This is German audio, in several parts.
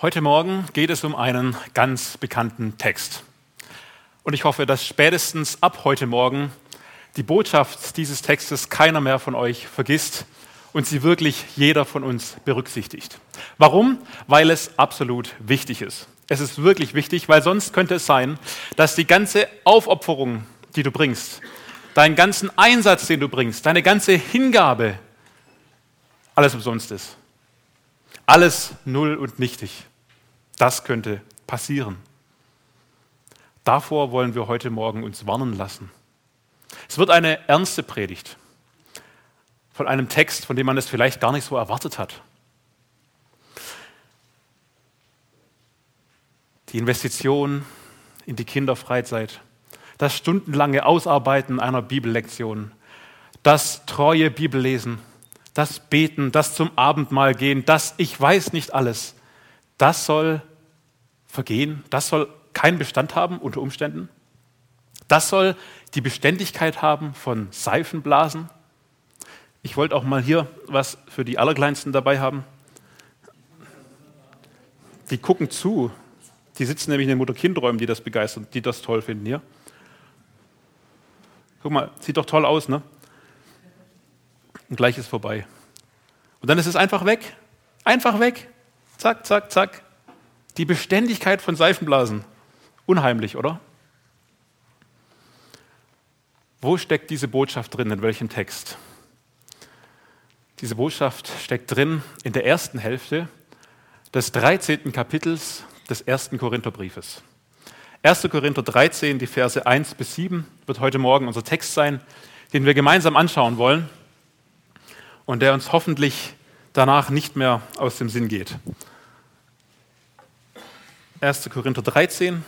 Heute Morgen geht es um einen ganz bekannten Text. Und ich hoffe, dass spätestens ab heute Morgen die Botschaft dieses Textes keiner mehr von euch vergisst und sie wirklich jeder von uns berücksichtigt. Warum? Weil es absolut wichtig ist. Es ist wirklich wichtig, weil sonst könnte es sein, dass die ganze Aufopferung, die du bringst, deinen ganzen Einsatz, den du bringst, deine ganze Hingabe, alles umsonst ist. Alles null und nichtig. Das könnte passieren. Davor wollen wir heute Morgen uns warnen lassen. Es wird eine ernste Predigt von einem Text, von dem man es vielleicht gar nicht so erwartet hat. Die Investition in die Kinderfreizeit, das stundenlange Ausarbeiten einer Bibellektion, das treue Bibellesen, das Beten, das zum Abendmahl gehen, das Ich weiß nicht alles, das soll vergehen, das soll keinen Bestand haben unter Umständen. Das soll die Beständigkeit haben von Seifenblasen. Ich wollte auch mal hier was für die Allerkleinsten dabei haben. Die gucken zu. Die sitzen nämlich in den Mutter-Kind-Räumen, die das begeistern, die das toll finden hier. Guck mal, sieht doch toll aus, ne? Und gleich ist vorbei. Und dann ist es einfach weg. Einfach weg. Zack, zack, zack. Die Beständigkeit von Seifenblasen. Unheimlich, oder? Wo steckt diese Botschaft drin? In welchem Text? Diese Botschaft steckt drin in der ersten Hälfte des 13. Kapitels des ersten Korintherbriefes. 1. Korinther 13, die Verse 1 bis 7 wird heute Morgen unser Text sein, den wir gemeinsam anschauen wollen und der uns hoffentlich danach nicht mehr aus dem Sinn geht. 1. Korinther 13,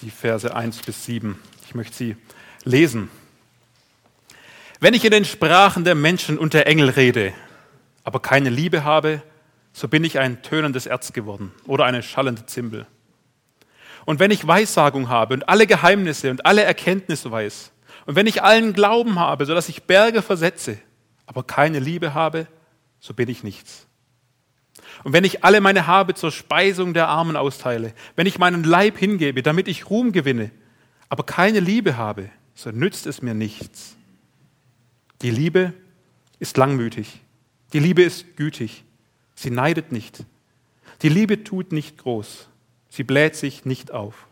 die Verse 1 bis 7. Ich möchte sie lesen. Wenn ich in den Sprachen der Menschen und der Engel rede, aber keine Liebe habe, so bin ich ein tönendes Erz geworden oder eine schallende Zimbel. Und wenn ich Weissagung habe und alle Geheimnisse und alle Erkenntnisse weiß, und wenn ich allen Glauben habe, sodass ich Berge versetze, aber keine Liebe habe, so bin ich nichts. Und wenn ich alle meine Habe zur Speisung der Armen austeile, wenn ich meinen Leib hingebe, damit ich Ruhm gewinne, aber keine Liebe habe, so nützt es mir nichts. Die Liebe ist langmütig. Die Liebe ist gütig. Sie neidet nicht. Die Liebe tut nicht groß. Sie bläht sich nicht auf.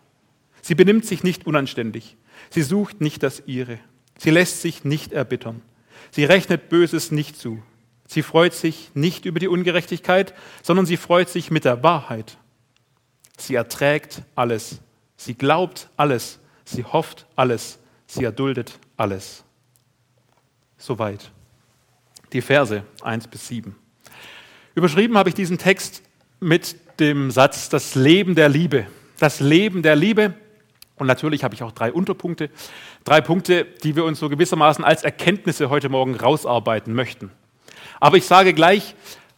Sie benimmt sich nicht unanständig. Sie sucht nicht das ihre. Sie lässt sich nicht erbittern. Sie rechnet Böses nicht zu. Sie freut sich nicht über die Ungerechtigkeit, sondern sie freut sich mit der Wahrheit. Sie erträgt alles. Sie glaubt alles. Sie hofft alles. Sie erduldet alles. Soweit. Die Verse 1 bis 7. Überschrieben habe ich diesen Text mit dem Satz Das Leben der Liebe. Das Leben der Liebe. Und natürlich habe ich auch drei Unterpunkte. Drei Punkte, die wir uns so gewissermaßen als Erkenntnisse heute Morgen rausarbeiten möchten. Aber ich sage gleich,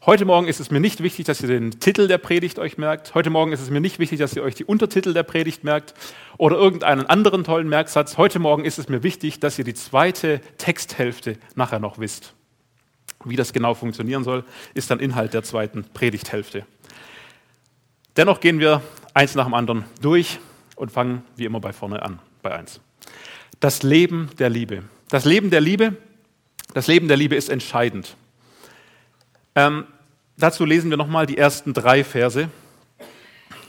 heute Morgen ist es mir nicht wichtig, dass ihr den Titel der Predigt euch merkt. Heute Morgen ist es mir nicht wichtig, dass ihr euch die Untertitel der Predigt merkt oder irgendeinen anderen tollen Merksatz. Heute Morgen ist es mir wichtig, dass ihr die zweite Texthälfte nachher noch wisst. Wie das genau funktionieren soll, ist dann Inhalt der zweiten Predigthälfte. Dennoch gehen wir eins nach dem anderen durch und fangen wie immer bei vorne an, bei eins. Das Leben der Liebe. Das Leben der Liebe, das Leben der Liebe ist entscheidend. Ähm, dazu lesen wir nochmal die ersten drei Verse.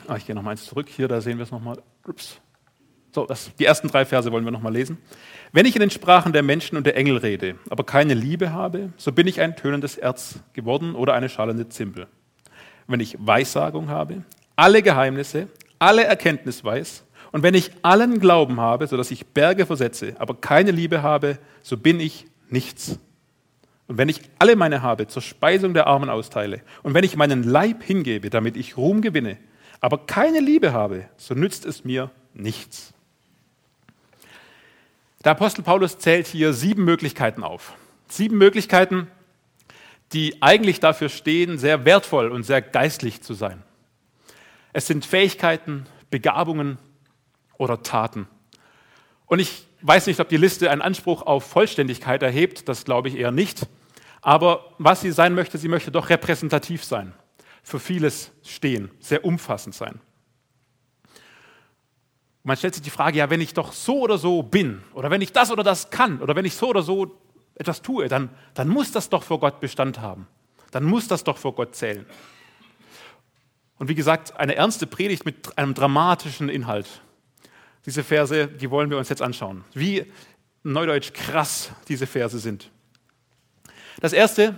Ah, ich gehe nochmal eins zurück. Hier, da sehen wir es nochmal. Ups. So, das, die ersten drei Verse wollen wir nochmal lesen. Wenn ich in den Sprachen der Menschen und der Engel rede, aber keine Liebe habe, so bin ich ein tönendes Erz geworden oder eine schallende Zimbel. Wenn ich Weissagung habe, alle Geheimnisse, alle Erkenntnis weiß, und wenn ich allen Glauben habe, sodass ich Berge versetze, aber keine Liebe habe, so bin ich nichts. Und wenn ich alle meine habe zur Speisung der Armen austeile und wenn ich meinen Leib hingebe, damit ich Ruhm gewinne, aber keine Liebe habe, so nützt es mir nichts. Der Apostel Paulus zählt hier sieben Möglichkeiten auf. Sieben Möglichkeiten, die eigentlich dafür stehen, sehr wertvoll und sehr geistlich zu sein. Es sind Fähigkeiten, Begabungen oder Taten. Und ich weiß nicht, ob die Liste einen Anspruch auf Vollständigkeit erhebt, das glaube ich eher nicht. Aber was sie sein möchte, sie möchte doch repräsentativ sein, für vieles stehen, sehr umfassend sein. Man stellt sich die Frage, ja, wenn ich doch so oder so bin, oder wenn ich das oder das kann, oder wenn ich so oder so etwas tue, dann, dann muss das doch vor Gott Bestand haben. Dann muss das doch vor Gott zählen. Und wie gesagt, eine ernste Predigt mit einem dramatischen Inhalt. Diese Verse, die wollen wir uns jetzt anschauen. Wie neudeutsch krass diese Verse sind. Das erste,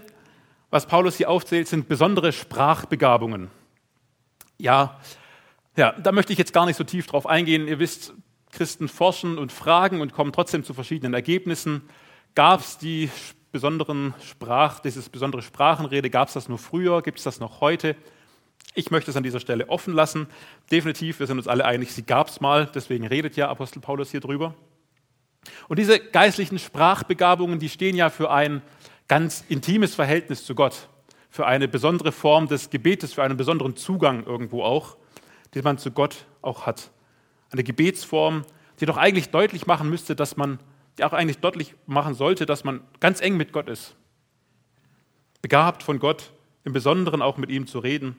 was Paulus hier aufzählt, sind besondere Sprachbegabungen. Ja, ja, da möchte ich jetzt gar nicht so tief drauf eingehen. Ihr wisst, Christen forschen und fragen und kommen trotzdem zu verschiedenen Ergebnissen. Gab es die besonderen Sprach, dieses besondere Sprachenrede, gab es das nur früher, gibt es das noch heute? Ich möchte es an dieser Stelle offen lassen. Definitiv, wir sind uns alle einig, sie gab es mal, deswegen redet ja Apostel Paulus hier drüber. Und diese geistlichen Sprachbegabungen, die stehen ja für ein ganz intimes Verhältnis zu Gott, für eine besondere Form des Gebetes, für einen besonderen Zugang irgendwo auch, den man zu Gott auch hat. Eine Gebetsform, die doch eigentlich deutlich machen müsste, dass man die auch eigentlich deutlich machen sollte, dass man ganz eng mit Gott ist. Begabt von Gott, im Besonderen auch mit ihm zu reden.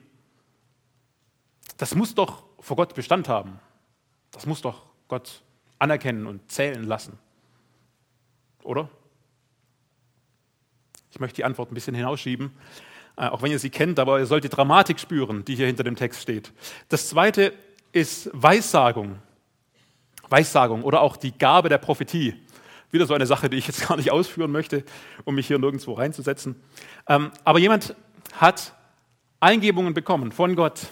Das muss doch vor Gott Bestand haben. Das muss doch Gott anerkennen und zählen lassen. Oder? Ich möchte die Antwort ein bisschen hinausschieben, äh, auch wenn ihr sie kennt, aber ihr sollt die Dramatik spüren, die hier hinter dem Text steht. Das zweite ist Weissagung. Weissagung oder auch die Gabe der Prophetie. Wieder so eine Sache, die ich jetzt gar nicht ausführen möchte, um mich hier nirgendwo reinzusetzen. Ähm, aber jemand hat Eingebungen bekommen von Gott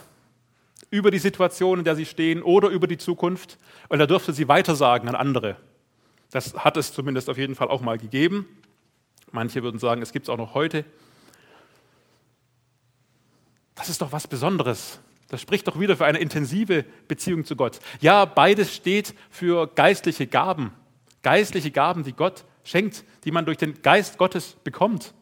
über die Situation, in der sie stehen oder über die Zukunft und er dürfte sie weitersagen an andere. Das hat es zumindest auf jeden Fall auch mal gegeben. Manche würden sagen, es gibt es auch noch heute. Das ist doch was Besonderes. Das spricht doch wieder für eine intensive Beziehung zu Gott. Ja, beides steht für geistliche Gaben geistliche Gaben, die Gott schenkt, die man durch den Geist Gottes bekommt.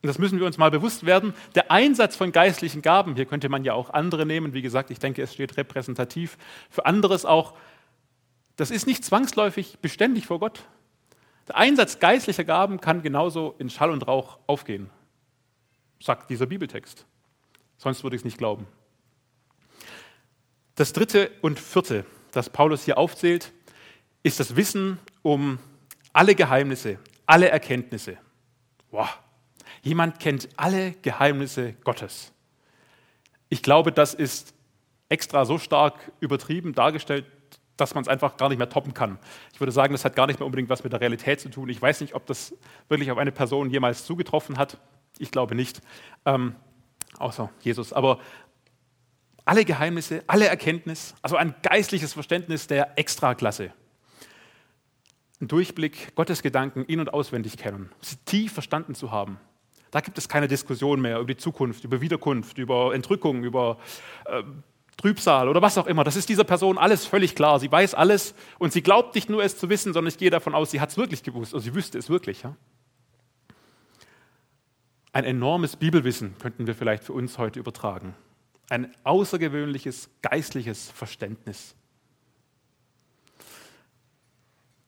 Und das müssen wir uns mal bewusst werden. Der Einsatz von geistlichen Gaben, hier könnte man ja auch andere nehmen, wie gesagt, ich denke, es steht repräsentativ für anderes auch, das ist nicht zwangsläufig beständig vor Gott. Der Einsatz geistlicher Gaben kann genauso in Schall und Rauch aufgehen, sagt dieser Bibeltext. Sonst würde ich es nicht glauben. Das dritte und vierte, das Paulus hier aufzählt, ist das Wissen um alle Geheimnisse, alle Erkenntnisse. Wow. Jemand kennt alle Geheimnisse Gottes. Ich glaube, das ist extra so stark übertrieben dargestellt, dass man es einfach gar nicht mehr toppen kann. Ich würde sagen, das hat gar nicht mehr unbedingt was mit der Realität zu tun. Ich weiß nicht, ob das wirklich auf eine Person jemals zugetroffen hat. Ich glaube nicht, ähm, außer Jesus. Aber alle Geheimnisse, alle Erkenntnis, also ein geistliches Verständnis der Extraklasse einen Durchblick, Gottes Gedanken in- und auswendig kennen, sie tief verstanden zu haben. Da gibt es keine Diskussion mehr über die Zukunft, über Wiederkunft, über Entrückung, über äh, Trübsal oder was auch immer. Das ist dieser Person alles völlig klar. Sie weiß alles und sie glaubt nicht nur es zu wissen, sondern ich gehe davon aus, sie hat es wirklich gewusst oder sie wüsste es wirklich. Ja? Ein enormes Bibelwissen könnten wir vielleicht für uns heute übertragen. Ein außergewöhnliches geistliches Verständnis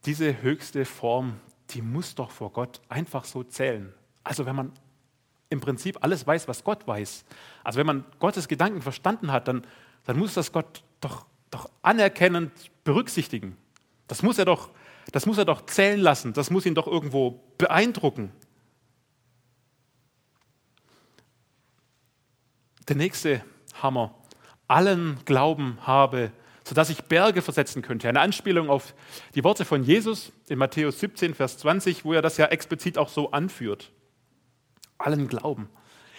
diese höchste Form, die muss doch vor Gott einfach so zählen. Also wenn man im Prinzip alles weiß, was Gott weiß, also wenn man Gottes Gedanken verstanden hat, dann, dann muss das Gott doch, doch anerkennend berücksichtigen. Das muss, er doch, das muss er doch zählen lassen, das muss ihn doch irgendwo beeindrucken. Der nächste Hammer. Allen Glauben habe sodass ich Berge versetzen könnte. Eine Anspielung auf die Worte von Jesus in Matthäus 17, Vers 20, wo er das ja explizit auch so anführt. Allen Glauben.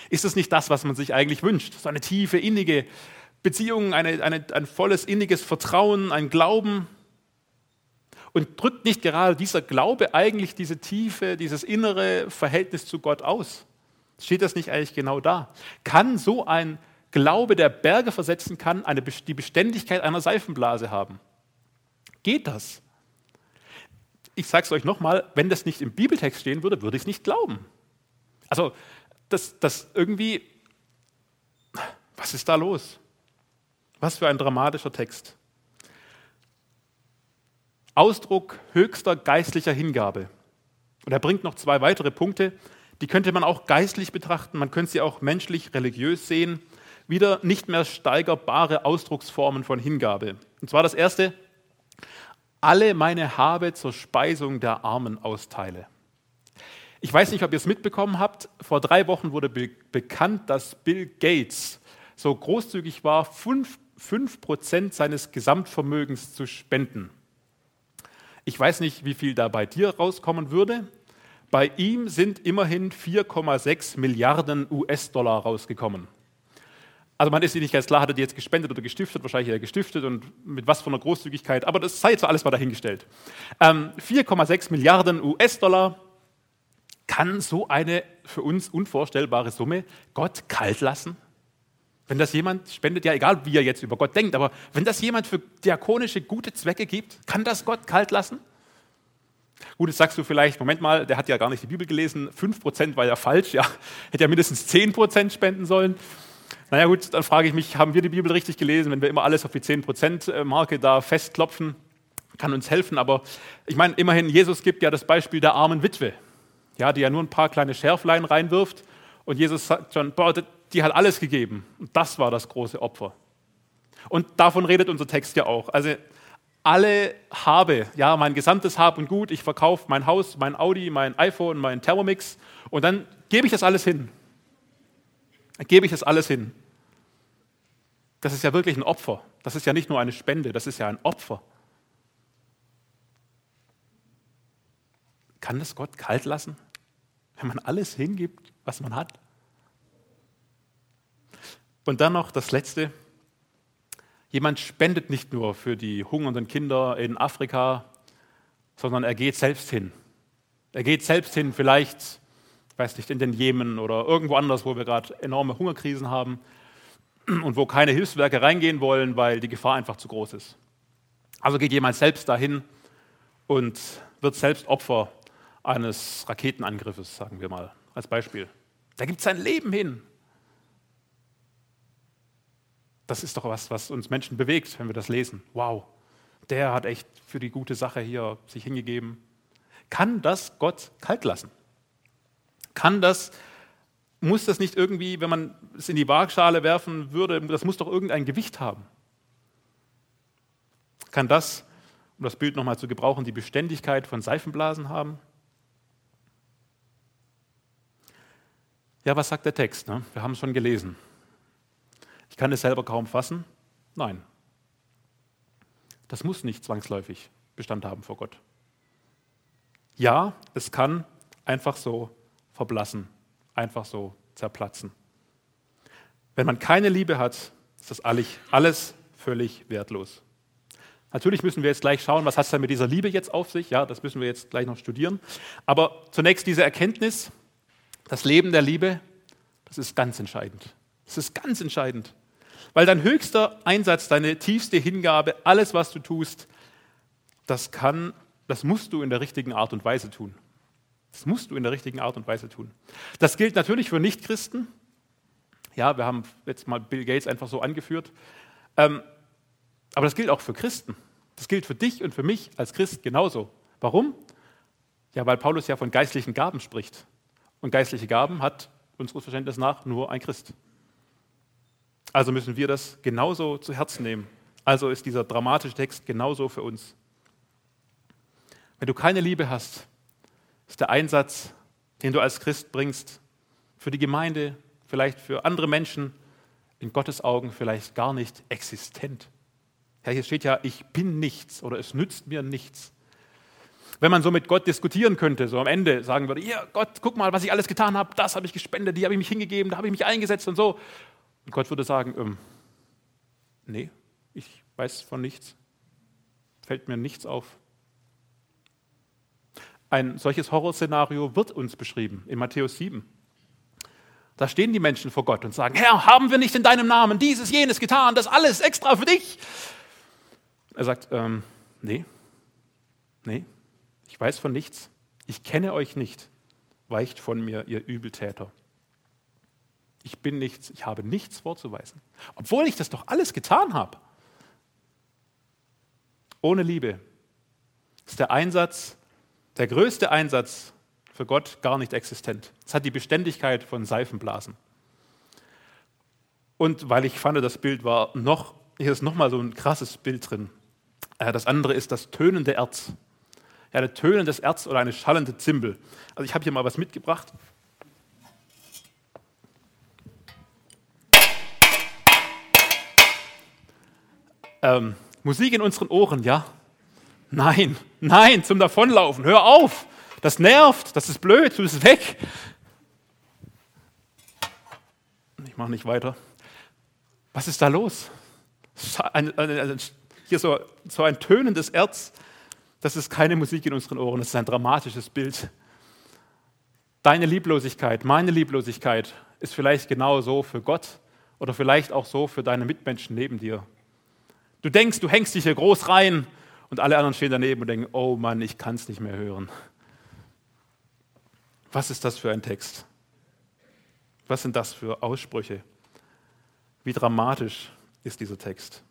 Ist es nicht das, was man sich eigentlich wünscht? So eine tiefe, innige Beziehung, eine, eine, ein volles, inniges Vertrauen, ein Glauben. Und drückt nicht gerade dieser Glaube eigentlich diese tiefe, dieses innere Verhältnis zu Gott aus? Steht das nicht eigentlich genau da? Kann so ein Glaube, der Berge versetzen kann, eine, die Beständigkeit einer Seifenblase haben. Geht das? Ich sage es euch nochmal, wenn das nicht im Bibeltext stehen würde, würde ich es nicht glauben. Also, das, das irgendwie, was ist da los? Was für ein dramatischer Text. Ausdruck höchster geistlicher Hingabe. Und er bringt noch zwei weitere Punkte, Die könnte man auch geistlich betrachten, man könnte sie auch menschlich, religiös sehen. Wieder nicht mehr steigerbare Ausdrucksformen von Hingabe. Und zwar das erste, alle meine Habe zur Speisung der Armen austeile. Ich weiß nicht, ob ihr es mitbekommen habt. Vor drei Wochen wurde be bekannt, dass Bill Gates so großzügig war, 5%, seines Gesamtvermögens zu spenden. Ich weiß nicht, wie viel da bei dir rauskommen würde. Bei ihm sind immerhin 4,6 Milliarden US-Dollar rausgekommen. Also man ist sich nicht ganz klar, hat er die jetzt gespendet oder gestiftet, wahrscheinlich hat er gestiftet und mit was für einer Großzügigkeit, aber das sei jetzt alles mal dahingestellt. Ähm, 4,6 Milliarden US-Dollar kann so eine für uns unvorstellbare Summe Gott kalt lassen? Wenn das jemand spendet, ja egal wie er jetzt über Gott denkt, aber wenn das jemand für diakonische gute Zwecke gibt, kann das Gott kalt lassen? Gut, jetzt sagst du vielleicht, Moment mal, der hat ja gar nicht die Bibel gelesen, 5% war ja falsch, ja, hätte ja mindestens 10% spenden sollen. Naja gut, dann frage ich mich, haben wir die Bibel richtig gelesen, wenn wir immer alles auf die 10%-Marke da festklopfen? Kann uns helfen, aber ich meine, immerhin, Jesus gibt ja das Beispiel der armen Witwe, ja, die ja nur ein paar kleine Schärflein reinwirft und Jesus sagt schon, boah, die hat alles gegeben und das war das große Opfer. Und davon redet unser Text ja auch. Also alle habe, ja, mein gesamtes Hab und Gut, ich verkaufe mein Haus, mein Audi, mein iPhone, mein Thermomix und dann gebe ich das alles hin. Dann gebe ich das alles hin. Das ist ja wirklich ein Opfer. Das ist ja nicht nur eine Spende, das ist ja ein Opfer. Kann das Gott kalt lassen, wenn man alles hingibt, was man hat? Und dann noch das Letzte. Jemand spendet nicht nur für die hungernden Kinder in Afrika, sondern er geht selbst hin. Er geht selbst hin, vielleicht, ich weiß nicht, in den Jemen oder irgendwo anders, wo wir gerade enorme Hungerkrisen haben und wo keine Hilfswerke reingehen wollen, weil die Gefahr einfach zu groß ist. Also geht jemand selbst dahin und wird selbst Opfer eines Raketenangriffes, sagen wir mal, als Beispiel. Da gibt sein Leben hin. Das ist doch was, was uns Menschen bewegt, wenn wir das lesen. Wow, der hat echt für die gute Sache hier sich hingegeben. Kann das Gott kalt lassen? Kann das muss das nicht irgendwie, wenn man es in die Waagschale werfen würde, das muss doch irgendein Gewicht haben. Kann das, um das Bild nochmal zu gebrauchen, die Beständigkeit von Seifenblasen haben? Ja, was sagt der Text? Ne? Wir haben es schon gelesen. Ich kann es selber kaum fassen. Nein. Das muss nicht zwangsläufig Bestand haben vor Gott. Ja, es kann einfach so verblassen einfach so zerplatzen. Wenn man keine Liebe hat, ist das alles völlig wertlos. Natürlich müssen wir jetzt gleich schauen, was hat es denn mit dieser Liebe jetzt auf sich? Ja, das müssen wir jetzt gleich noch studieren. Aber zunächst diese Erkenntnis, das Leben der Liebe, das ist ganz entscheidend. Das ist ganz entscheidend. Weil dein höchster Einsatz, deine tiefste Hingabe, alles, was du tust, das kann, das musst du in der richtigen Art und Weise tun. Das musst du in der richtigen Art und Weise tun. Das gilt natürlich für Nichtchristen. Ja, wir haben jetzt mal Bill Gates einfach so angeführt. Ähm, aber das gilt auch für Christen. Das gilt für dich und für mich als Christ genauso. Warum? Ja, weil Paulus ja von geistlichen Gaben spricht. Und geistliche Gaben hat unseres Verständnisses nach nur ein Christ. Also müssen wir das genauso zu Herzen nehmen. Also ist dieser dramatische Text genauso für uns. Wenn du keine Liebe hast, ist der Einsatz, den du als Christ bringst, für die Gemeinde, vielleicht für andere Menschen, in Gottes Augen vielleicht gar nicht existent. Ja, hier steht ja, ich bin nichts oder es nützt mir nichts. Wenn man so mit Gott diskutieren könnte, so am Ende sagen würde, ja Gott, guck mal, was ich alles getan habe, das habe ich gespendet, die habe ich mich hingegeben, da habe ich mich eingesetzt und so. Und Gott würde sagen, ähm, nee, ich weiß von nichts, fällt mir nichts auf. Ein solches Horrorszenario wird uns beschrieben in Matthäus 7. Da stehen die Menschen vor Gott und sagen, Herr, haben wir nicht in deinem Namen dieses, jenes getan, das alles extra für dich? Er sagt, ähm, nee, nee, ich weiß von nichts, ich kenne euch nicht, weicht von mir, ihr Übeltäter. Ich bin nichts, ich habe nichts vorzuweisen, obwohl ich das doch alles getan habe. Ohne Liebe ist der Einsatz der größte Einsatz für Gott gar nicht existent. Es hat die Beständigkeit von Seifenblasen. Und weil ich fand, das Bild war noch, hier ist nochmal so ein krasses Bild drin. Äh, das andere ist das tönende Erz. Ja, ein tönendes Erz oder eine schallende Zimbel. Also ich habe hier mal was mitgebracht. Ähm, Musik in unseren Ohren, ja? Nein, nein, zum Davonlaufen. Hör auf. Das nervt, das ist blöd, du bist weg. Ich mache nicht weiter. Was ist da los? Ein, ein, ein, hier so, so ein tönendes Erz. Das ist keine Musik in unseren Ohren, das ist ein dramatisches Bild. Deine Lieblosigkeit, meine Lieblosigkeit ist vielleicht genau so für Gott oder vielleicht auch so für deine Mitmenschen neben dir. Du denkst, du hängst dich hier groß rein und alle anderen stehen daneben und denken, oh Mann, ich kann es nicht mehr hören. Was ist das für ein Text? Was sind das für Aussprüche? Wie dramatisch ist dieser Text?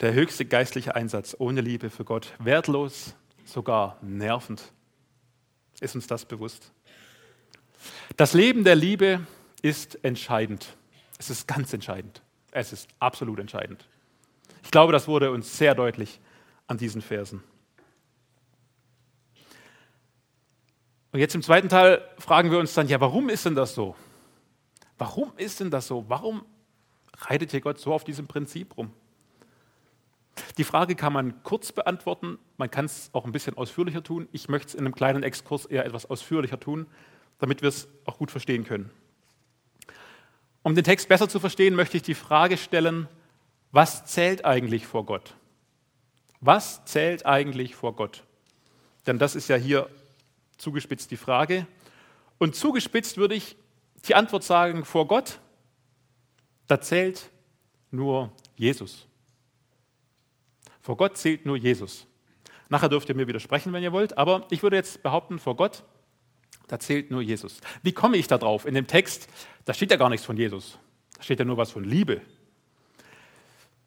Der höchste geistliche Einsatz ohne Liebe für Gott, wertlos, sogar nervend. Ist uns das bewusst? Das Leben der Liebe ist entscheidend. Es ist ganz entscheidend. Es ist absolut entscheidend. Ich glaube, das wurde uns sehr deutlich an diesen Versen. Und jetzt im zweiten Teil fragen wir uns dann, ja, warum ist denn das so? Warum ist denn das so? Warum reitet hier Gott so auf diesem Prinzip rum? Die Frage kann man kurz beantworten, man kann es auch ein bisschen ausführlicher tun. Ich möchte es in einem kleinen Exkurs eher etwas ausführlicher tun, damit wir es auch gut verstehen können. Um den Text besser zu verstehen, möchte ich die Frage stellen, was zählt eigentlich vor Gott? Was zählt eigentlich vor Gott? Denn das ist ja hier zugespitzt die Frage. Und zugespitzt würde ich die Antwort sagen, vor Gott, da zählt nur Jesus. Vor Gott zählt nur Jesus. Nachher dürft ihr mir widersprechen, wenn ihr wollt, aber ich würde jetzt behaupten, vor Gott, da zählt nur Jesus. Wie komme ich da drauf? In dem Text, da steht ja gar nichts von Jesus. Da steht ja nur was von Liebe.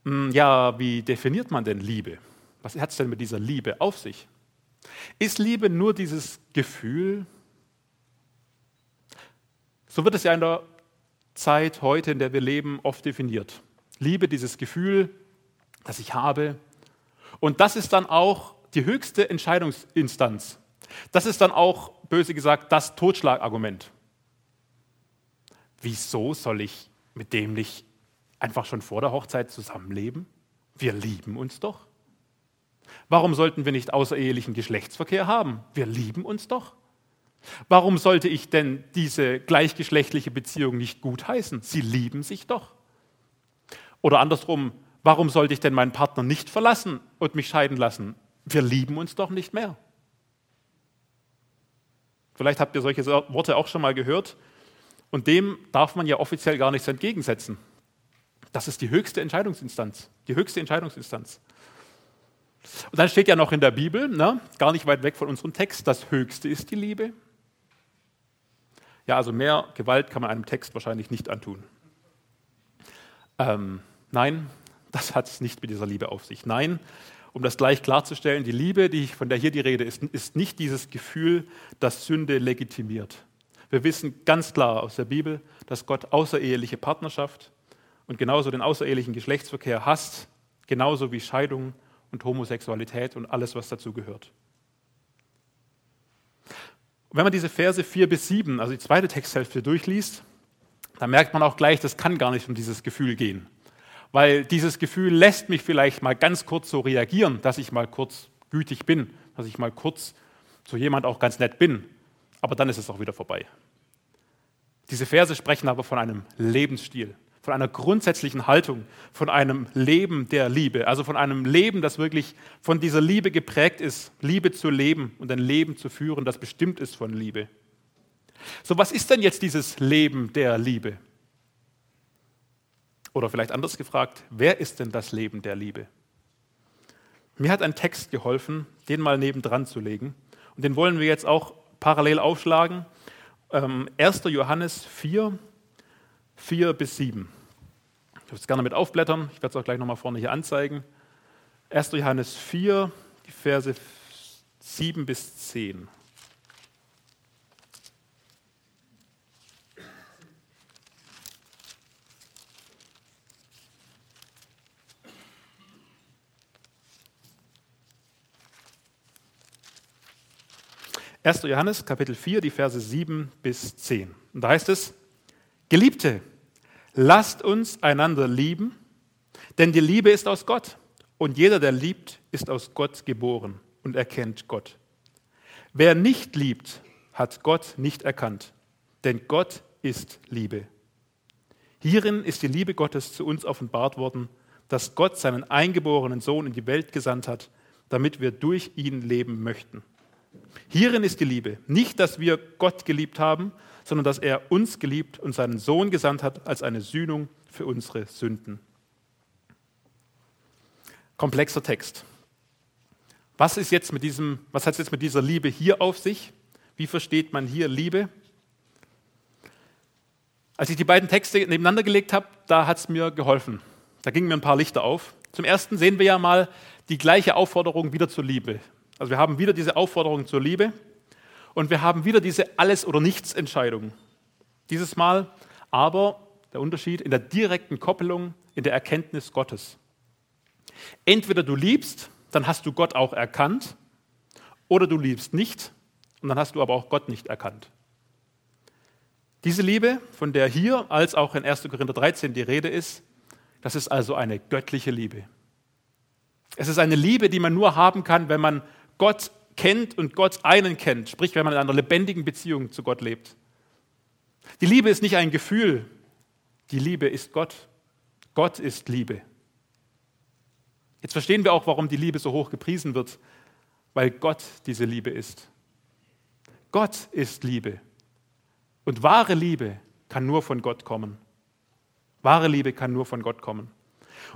Hm, ja, wie definiert man denn Liebe? Was hat es denn mit dieser Liebe auf sich? Ist Liebe nur dieses Gefühl? So wird es ja in der Zeit heute, in der wir leben, oft definiert. Liebe, dieses Gefühl, das ich habe. Und das ist dann auch die höchste Entscheidungsinstanz. Das ist dann auch, böse gesagt, das Totschlagargument. Wieso soll ich mit dem nicht einfach schon vor der Hochzeit zusammenleben? Wir lieben uns doch. Warum sollten wir nicht außerehelichen Geschlechtsverkehr haben? Wir lieben uns doch. Warum sollte ich denn diese gleichgeschlechtliche Beziehung nicht gutheißen? Sie lieben sich doch. Oder andersrum, warum sollte ich denn meinen Partner nicht verlassen und mich scheiden lassen? Wir lieben uns doch nicht mehr. Vielleicht habt ihr solche Worte auch schon mal gehört. Und dem darf man ja offiziell gar nichts entgegensetzen. Das ist die höchste Entscheidungsinstanz. Die höchste Entscheidungsinstanz. Und dann steht ja noch in der Bibel, ne, gar nicht weit weg von unserem Text, das Höchste ist die Liebe. Ja, also mehr Gewalt kann man einem Text wahrscheinlich nicht antun. Ähm, nein, das hat es nicht mit dieser Liebe auf sich. Nein, um das gleich klarzustellen, die Liebe, die, von der hier die Rede ist, ist nicht dieses Gefühl, das Sünde legitimiert. Wir wissen ganz klar aus der Bibel, dass Gott außereheliche Partnerschaft und genauso den außerehelichen Geschlechtsverkehr hasst, genauso wie Scheidung und Homosexualität und alles, was dazu gehört. Und wenn man diese Verse 4 bis 7, also die zweite Texthälfte, durchliest, dann merkt man auch gleich, das kann gar nicht um dieses Gefühl gehen. Weil dieses Gefühl lässt mich vielleicht mal ganz kurz so reagieren, dass ich mal kurz gütig bin, dass ich mal kurz zu jemand auch ganz nett bin. Aber dann ist es auch wieder vorbei. Diese Verse sprechen aber von einem Lebensstil, von einer grundsätzlichen Haltung, von einem Leben der Liebe, also von einem Leben, das wirklich von dieser Liebe geprägt ist, Liebe zu leben und ein Leben zu führen, das bestimmt ist von Liebe. So, was ist denn jetzt dieses Leben der Liebe? Oder vielleicht anders gefragt, wer ist denn das Leben der Liebe? Mir hat ein Text geholfen, den mal nebendran zu legen. Und den wollen wir jetzt auch parallel aufschlagen. 1. Ähm, Johannes 4, 4 bis 7. Ich würde es gerne mit aufblättern. Ich werde es auch gleich nochmal vorne hier anzeigen. 1. Johannes 4, die Verse 7 bis 10. 1. Johannes Kapitel 4, die Verse 7 bis 10. Und da heißt es, Geliebte, lasst uns einander lieben, denn die Liebe ist aus Gott. Und jeder, der liebt, ist aus Gott geboren und erkennt Gott. Wer nicht liebt, hat Gott nicht erkannt, denn Gott ist Liebe. Hierin ist die Liebe Gottes zu uns offenbart worden, dass Gott seinen eingeborenen Sohn in die Welt gesandt hat, damit wir durch ihn leben möchten. Hierin ist die Liebe, nicht, dass wir Gott geliebt haben, sondern dass er uns geliebt und seinen Sohn gesandt hat als eine Sühnung für unsere Sünden. Komplexer Text. Was ist jetzt mit diesem, was hat es jetzt mit dieser Liebe hier auf sich? Wie versteht man hier Liebe? Als ich die beiden Texte nebeneinander gelegt habe, da hat es mir geholfen. Da gingen mir ein paar Lichter auf. Zum ersten sehen wir ja mal die gleiche Aufforderung wieder zur Liebe. Also wir haben wieder diese Aufforderung zur Liebe und wir haben wieder diese Alles- oder Nichts-Entscheidung. Dieses Mal aber der Unterschied in der direkten Koppelung, in der Erkenntnis Gottes. Entweder du liebst, dann hast du Gott auch erkannt, oder du liebst nicht, und dann hast du aber auch Gott nicht erkannt. Diese Liebe, von der hier als auch in 1. Korinther 13 die Rede ist, das ist also eine göttliche Liebe. Es ist eine Liebe, die man nur haben kann, wenn man Gott kennt und Gott einen kennt, sprich wenn man in einer lebendigen Beziehung zu Gott lebt. Die Liebe ist nicht ein Gefühl, die Liebe ist Gott. Gott ist Liebe. Jetzt verstehen wir auch, warum die Liebe so hoch gepriesen wird, weil Gott diese Liebe ist. Gott ist Liebe. Und wahre Liebe kann nur von Gott kommen. Wahre Liebe kann nur von Gott kommen.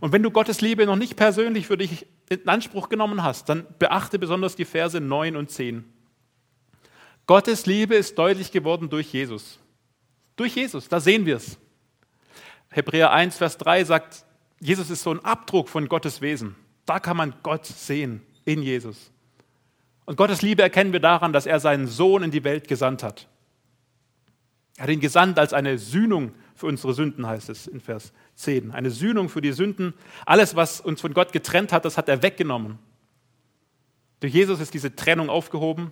Und wenn du Gottes Liebe noch nicht persönlich für dich in Anspruch genommen hast, dann beachte besonders die Verse 9 und 10. Gottes Liebe ist deutlich geworden durch Jesus. Durch Jesus, da sehen wir es. Hebräer 1, Vers 3 sagt, Jesus ist so ein Abdruck von Gottes Wesen. Da kann man Gott sehen in Jesus. Und Gottes Liebe erkennen wir daran, dass er seinen Sohn in die Welt gesandt hat. Er hat ihn gesandt als eine Sühnung für unsere Sünden, heißt es in Vers 10. Eine Sühnung für die Sünden. Alles, was uns von Gott getrennt hat, das hat er weggenommen. Durch Jesus ist diese Trennung aufgehoben.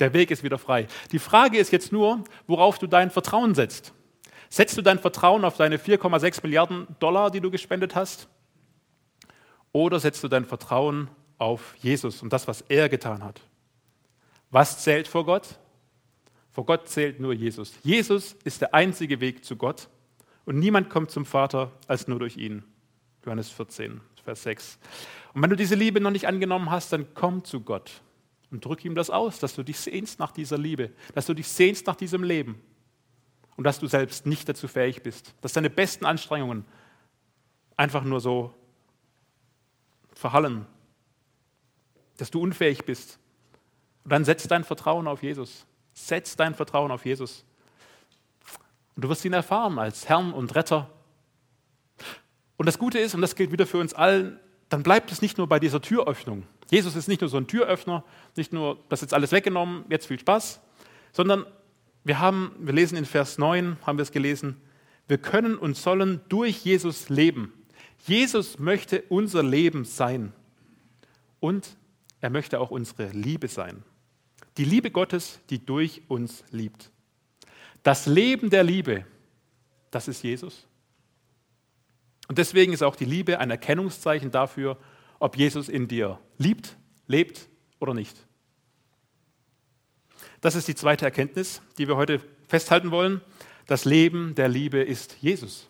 Der Weg ist wieder frei. Die Frage ist jetzt nur, worauf du dein Vertrauen setzt. Setzt du dein Vertrauen auf deine 4,6 Milliarden Dollar, die du gespendet hast? Oder setzt du dein Vertrauen auf Jesus und das, was er getan hat? Was zählt vor Gott? Vor Gott zählt nur Jesus. Jesus ist der einzige Weg zu Gott und niemand kommt zum Vater als nur durch ihn. Johannes 14, Vers 6. Und wenn du diese Liebe noch nicht angenommen hast, dann komm zu Gott und drück ihm das aus, dass du dich sehnst nach dieser Liebe, dass du dich sehnst nach diesem Leben und dass du selbst nicht dazu fähig bist, dass deine besten Anstrengungen einfach nur so verhallen, dass du unfähig bist. Und dann setz dein Vertrauen auf Jesus. Setz dein Vertrauen auf Jesus. Und du wirst ihn erfahren als Herrn und Retter. Und das Gute ist, und das gilt wieder für uns allen, dann bleibt es nicht nur bei dieser Türöffnung. Jesus ist nicht nur so ein Türöffner, nicht nur, das ist jetzt alles weggenommen, jetzt viel Spaß, sondern wir haben, wir lesen in Vers 9, haben wir es gelesen, wir können und sollen durch Jesus leben. Jesus möchte unser Leben sein. Und er möchte auch unsere Liebe sein. Die Liebe Gottes, die durch uns liebt. Das Leben der Liebe, das ist Jesus. Und deswegen ist auch die Liebe ein Erkennungszeichen dafür, ob Jesus in dir liebt, lebt oder nicht. Das ist die zweite Erkenntnis, die wir heute festhalten wollen. Das Leben der Liebe ist Jesus.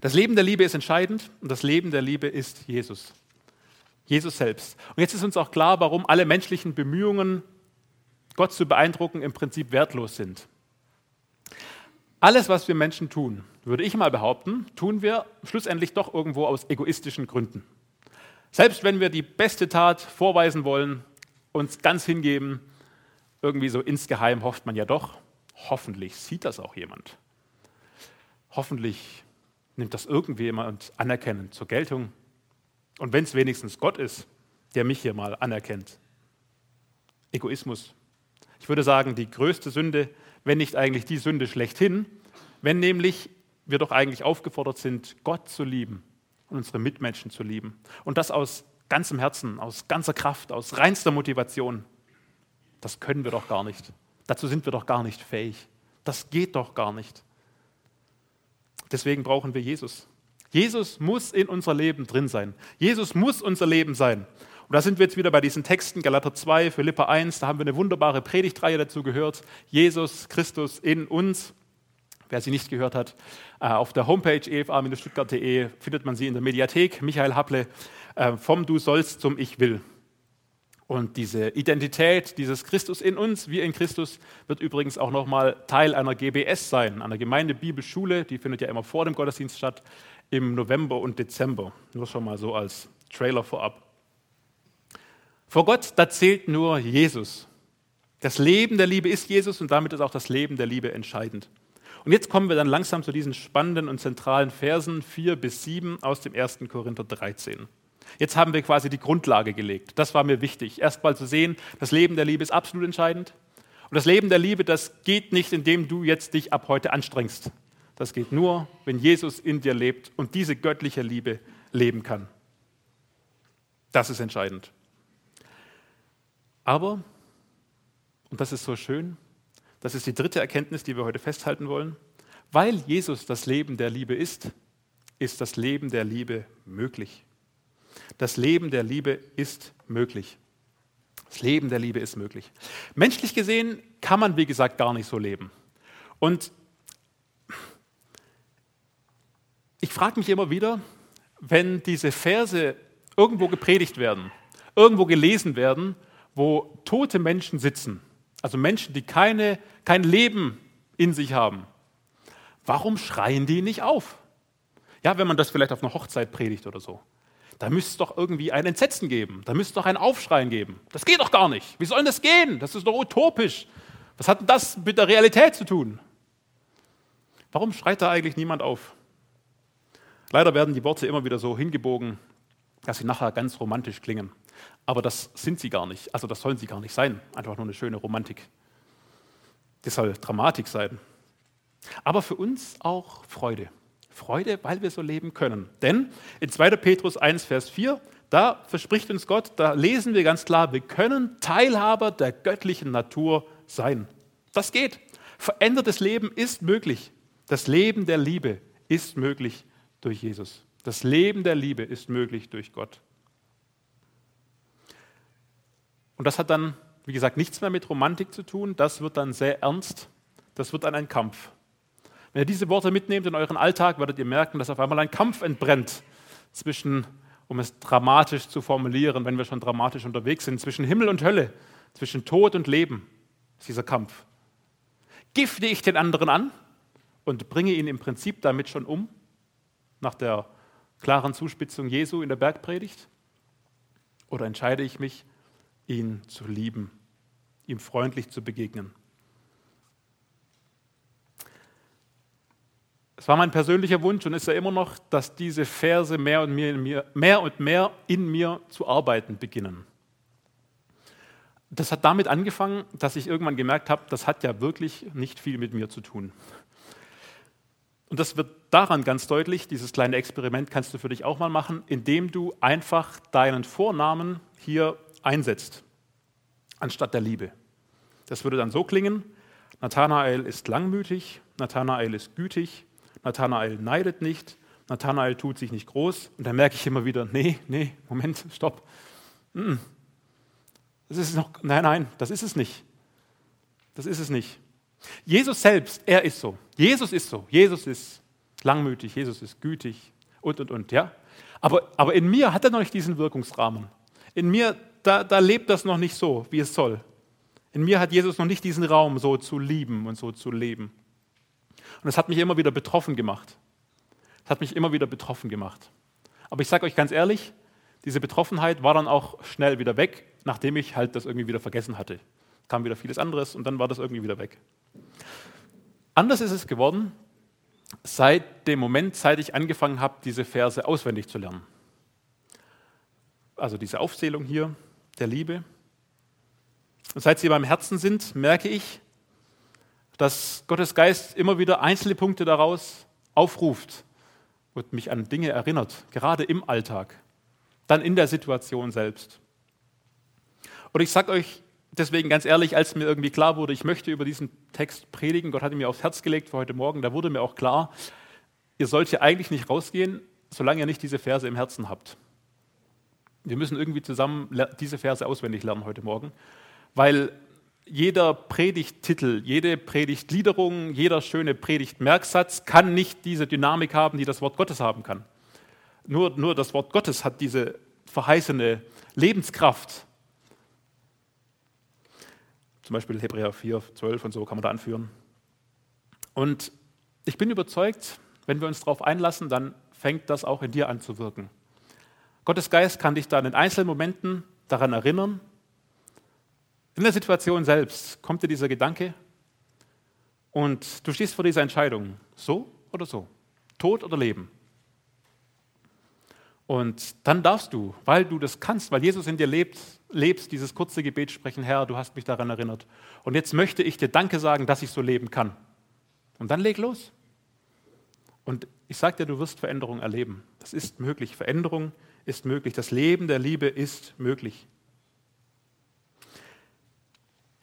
Das Leben der Liebe ist entscheidend und das Leben der Liebe ist Jesus. Jesus selbst. Und jetzt ist uns auch klar, warum alle menschlichen Bemühungen, Gott zu beeindrucken, im Prinzip wertlos sind. Alles, was wir Menschen tun, würde ich mal behaupten, tun wir schlussendlich doch irgendwo aus egoistischen Gründen. Selbst wenn wir die beste Tat vorweisen wollen, uns ganz hingeben, irgendwie so insgeheim hofft man ja doch, hoffentlich sieht das auch jemand. Hoffentlich nimmt das irgendjemand anerkennend zur Geltung. Und wenn es wenigstens Gott ist, der mich hier mal anerkennt. Egoismus. Ich würde sagen, die größte Sünde, wenn nicht eigentlich die Sünde schlechthin, wenn nämlich wir doch eigentlich aufgefordert sind, Gott zu lieben und unsere Mitmenschen zu lieben. Und das aus ganzem Herzen, aus ganzer Kraft, aus reinster Motivation. Das können wir doch gar nicht. Dazu sind wir doch gar nicht fähig. Das geht doch gar nicht. Deswegen brauchen wir Jesus. Jesus muss in unser Leben drin sein. Jesus muss unser Leben sein. Und da sind wir jetzt wieder bei diesen Texten, Galater 2, Philippa 1, da haben wir eine wunderbare Predigtreihe dazu gehört. Jesus Christus in uns. Wer sie nicht gehört hat, äh, auf der Homepage efa-stuttgart.de findet man sie in der Mediathek. Michael Happle, äh, vom Du sollst zum Ich will. Und diese Identität, dieses Christus in uns, wir in Christus, wird übrigens auch nochmal Teil einer GBS sein, einer Gemeindebibelschule. Die findet ja immer vor dem Gottesdienst statt, im November und Dezember. Nur schon mal so als Trailer vorab. Vor Gott, da zählt nur Jesus. Das Leben der Liebe ist Jesus und damit ist auch das Leben der Liebe entscheidend. Und jetzt kommen wir dann langsam zu diesen spannenden und zentralen Versen 4 bis 7 aus dem 1. Korinther 13. Jetzt haben wir quasi die Grundlage gelegt. Das war mir wichtig. Erstmal zu sehen, das Leben der Liebe ist absolut entscheidend. Und das Leben der Liebe, das geht nicht, indem du jetzt dich ab heute anstrengst. Das geht nur, wenn Jesus in dir lebt und diese göttliche Liebe leben kann. Das ist entscheidend. Aber, und das ist so schön, das ist die dritte Erkenntnis, die wir heute festhalten wollen, weil Jesus das Leben der Liebe ist, ist das Leben der Liebe möglich. Das Leben der Liebe ist möglich. Das Leben der Liebe ist möglich. Menschlich gesehen kann man, wie gesagt, gar nicht so leben. Und ich frage mich immer wieder, wenn diese Verse irgendwo gepredigt werden, irgendwo gelesen werden, wo tote Menschen sitzen, also Menschen, die keine, kein Leben in sich haben, warum schreien die nicht auf? Ja, wenn man das vielleicht auf einer Hochzeit predigt oder so. Da müsste es doch irgendwie ein Entsetzen geben. Da müsste es doch ein Aufschreien geben. Das geht doch gar nicht. Wie soll das gehen? Das ist doch utopisch. Was hat denn das mit der Realität zu tun? Warum schreit da eigentlich niemand auf? Leider werden die Worte immer wieder so hingebogen, dass sie nachher ganz romantisch klingen. Aber das sind sie gar nicht. Also das sollen sie gar nicht sein. Einfach nur eine schöne Romantik. Das soll Dramatik sein. Aber für uns auch Freude. Freude, weil wir so leben können. Denn in 2. Petrus 1, Vers 4, da verspricht uns Gott, da lesen wir ganz klar, wir können Teilhaber der göttlichen Natur sein. Das geht. Verändertes Leben ist möglich. Das Leben der Liebe ist möglich durch Jesus. Das Leben der Liebe ist möglich durch Gott. Und das hat dann, wie gesagt, nichts mehr mit Romantik zu tun. Das wird dann sehr ernst. Das wird dann ein Kampf. Wenn ihr diese Worte mitnehmt in euren Alltag, werdet ihr merken, dass auf einmal ein Kampf entbrennt zwischen, um es dramatisch zu formulieren, wenn wir schon dramatisch unterwegs sind, zwischen Himmel und Hölle, zwischen Tod und Leben, ist dieser Kampf. Gifte ich den anderen an und bringe ihn im Prinzip damit schon um, nach der klaren Zuspitzung Jesu in der Bergpredigt? Oder entscheide ich mich, ihn zu lieben, ihm freundlich zu begegnen? Es war mein persönlicher Wunsch und ist ja immer noch, dass diese Verse mehr und mehr, mehr und mehr in mir zu arbeiten beginnen. Das hat damit angefangen, dass ich irgendwann gemerkt habe, das hat ja wirklich nicht viel mit mir zu tun. Und das wird daran ganz deutlich, dieses kleine Experiment kannst du für dich auch mal machen, indem du einfach deinen Vornamen hier einsetzt, anstatt der Liebe. Das würde dann so klingen, Nathanael ist langmütig, Nathanael ist gütig, Nathanael neidet nicht, Nathanael tut sich nicht groß. Und dann merke ich immer wieder, nee, nee, Moment, stopp. Das ist noch, nein, nein, das ist es nicht. Das ist es nicht. Jesus selbst, er ist so. Jesus ist so. Jesus ist langmütig, Jesus ist gütig und, und, und, ja. Aber, aber in mir hat er noch nicht diesen Wirkungsrahmen. In mir, da, da lebt das noch nicht so, wie es soll. In mir hat Jesus noch nicht diesen Raum, so zu lieben und so zu leben. Und es hat mich immer wieder betroffen gemacht. Es hat mich immer wieder betroffen gemacht. Aber ich sage euch ganz ehrlich, diese Betroffenheit war dann auch schnell wieder weg, nachdem ich halt das irgendwie wieder vergessen hatte. Kam wieder vieles anderes und dann war das irgendwie wieder weg. Anders ist es geworden seit dem Moment, seit ich angefangen habe, diese Verse auswendig zu lernen. Also diese Aufzählung hier der Liebe. Und seit sie meinem Herzen sind, merke ich, dass Gottes Geist immer wieder einzelne Punkte daraus aufruft und mich an Dinge erinnert, gerade im Alltag, dann in der Situation selbst. Und ich sage euch, deswegen ganz ehrlich, als mir irgendwie klar wurde, ich möchte über diesen Text predigen, Gott hatte mir aufs Herz gelegt für heute Morgen, da wurde mir auch klar, ihr sollt hier eigentlich nicht rausgehen, solange ihr nicht diese Verse im Herzen habt. Wir müssen irgendwie zusammen diese Verse auswendig lernen heute Morgen, weil jeder Predigttitel, jede Predigtgliederung, jeder schöne Predigtmerksatz kann nicht diese Dynamik haben, die das Wort Gottes haben kann. Nur, nur das Wort Gottes hat diese verheißene Lebenskraft. Zum Beispiel Hebräer 4, 12 und so kann man da anführen. Und ich bin überzeugt, wenn wir uns darauf einlassen, dann fängt das auch in dir an zu wirken. Gottes Geist kann dich dann in einzelnen Momenten daran erinnern. In der Situation selbst kommt dir dieser Gedanke und du stehst vor dieser Entscheidung, so oder so, Tod oder Leben. Und dann darfst du, weil du das kannst, weil Jesus in dir lebt, lebst, dieses kurze Gebet sprechen, Herr, du hast mich daran erinnert. Und jetzt möchte ich dir Danke sagen, dass ich so leben kann. Und dann leg los. Und ich sage dir, du wirst Veränderung erleben. Das ist möglich. Veränderung ist möglich. Das Leben der Liebe ist möglich.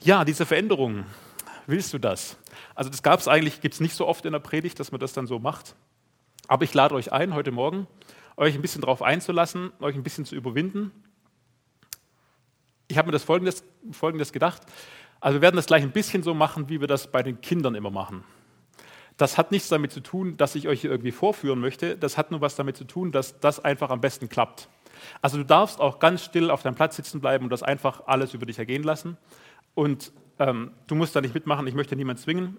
Ja, diese Veränderung, willst du das? Also das gab es eigentlich, gibt es nicht so oft in der Predigt, dass man das dann so macht. Aber ich lade euch ein, heute Morgen euch ein bisschen darauf einzulassen, euch ein bisschen zu überwinden. Ich habe mir das Folgendes, Folgendes gedacht. Also wir werden das gleich ein bisschen so machen, wie wir das bei den Kindern immer machen. Das hat nichts damit zu tun, dass ich euch hier irgendwie vorführen möchte. Das hat nur was damit zu tun, dass das einfach am besten klappt. Also du darfst auch ganz still auf deinem Platz sitzen bleiben und das einfach alles über dich ergehen lassen. Und ähm, du musst da nicht mitmachen, ich möchte niemanden zwingen.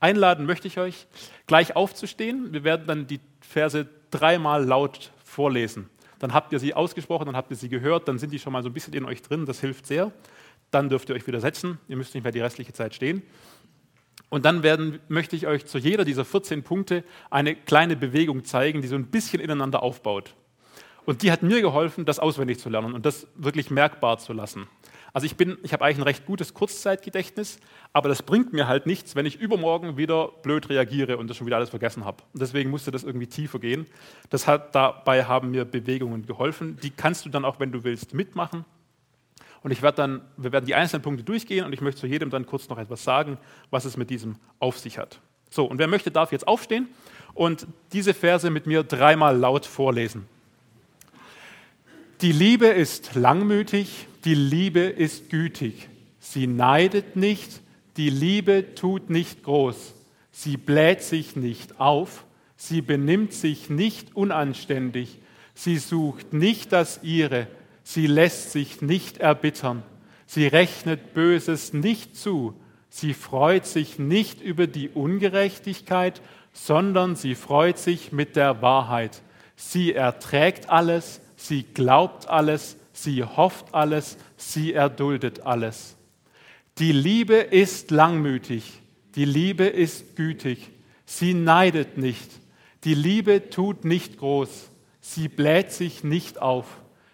Einladen möchte ich euch, gleich aufzustehen. Wir werden dann die Verse dreimal laut vorlesen. Dann habt ihr sie ausgesprochen, dann habt ihr sie gehört, dann sind die schon mal so ein bisschen in euch drin, das hilft sehr. Dann dürft ihr euch wieder setzen, ihr müsst nicht mehr die restliche Zeit stehen. Und dann werden, möchte ich euch zu jeder dieser 14 Punkte eine kleine Bewegung zeigen, die so ein bisschen ineinander aufbaut. Und die hat mir geholfen, das auswendig zu lernen und das wirklich merkbar zu lassen. Also ich, ich habe eigentlich ein recht gutes Kurzzeitgedächtnis, aber das bringt mir halt nichts, wenn ich übermorgen wieder blöd reagiere und das schon wieder alles vergessen habe. Deswegen musste das irgendwie tiefer gehen. Das hat, dabei haben mir Bewegungen geholfen. Die kannst du dann auch, wenn du willst, mitmachen. Und ich werde dann, wir werden die einzelnen Punkte durchgehen und ich möchte zu jedem dann kurz noch etwas sagen, was es mit diesem auf sich hat. So, und wer möchte, darf jetzt aufstehen und diese Verse mit mir dreimal laut vorlesen. Die Liebe ist langmütig, die Liebe ist gütig. Sie neidet nicht, die Liebe tut nicht groß. Sie bläht sich nicht auf, sie benimmt sich nicht unanständig, sie sucht nicht das ihre, Sie lässt sich nicht erbittern. Sie rechnet Böses nicht zu. Sie freut sich nicht über die Ungerechtigkeit, sondern sie freut sich mit der Wahrheit. Sie erträgt alles, sie glaubt alles, sie hofft alles, sie erduldet alles. Die Liebe ist langmütig, die Liebe ist gütig, sie neidet nicht, die Liebe tut nicht groß, sie bläht sich nicht auf.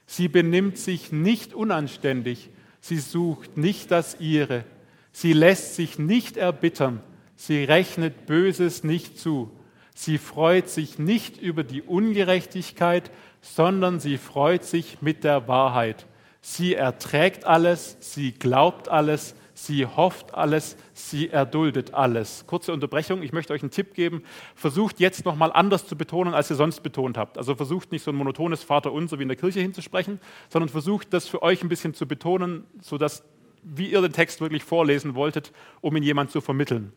Sie benimmt sich nicht unanständig, sie sucht nicht das ihre, sie lässt sich nicht erbittern, sie rechnet Böses nicht zu, sie freut sich nicht über die Ungerechtigkeit, sondern sie freut sich mit der Wahrheit. Sie erträgt alles, sie glaubt alles, sie hofft alles, sie erduldet alles. Kurze Unterbrechung, ich möchte euch einen Tipp geben. Versucht jetzt nochmal anders zu betonen, als ihr sonst betont habt. Also versucht nicht so ein monotones Vaterunser wie in der Kirche hinzusprechen, sondern versucht das für euch ein bisschen zu betonen, sodass, wie ihr den Text wirklich vorlesen wolltet, um ihn jemand zu vermitteln.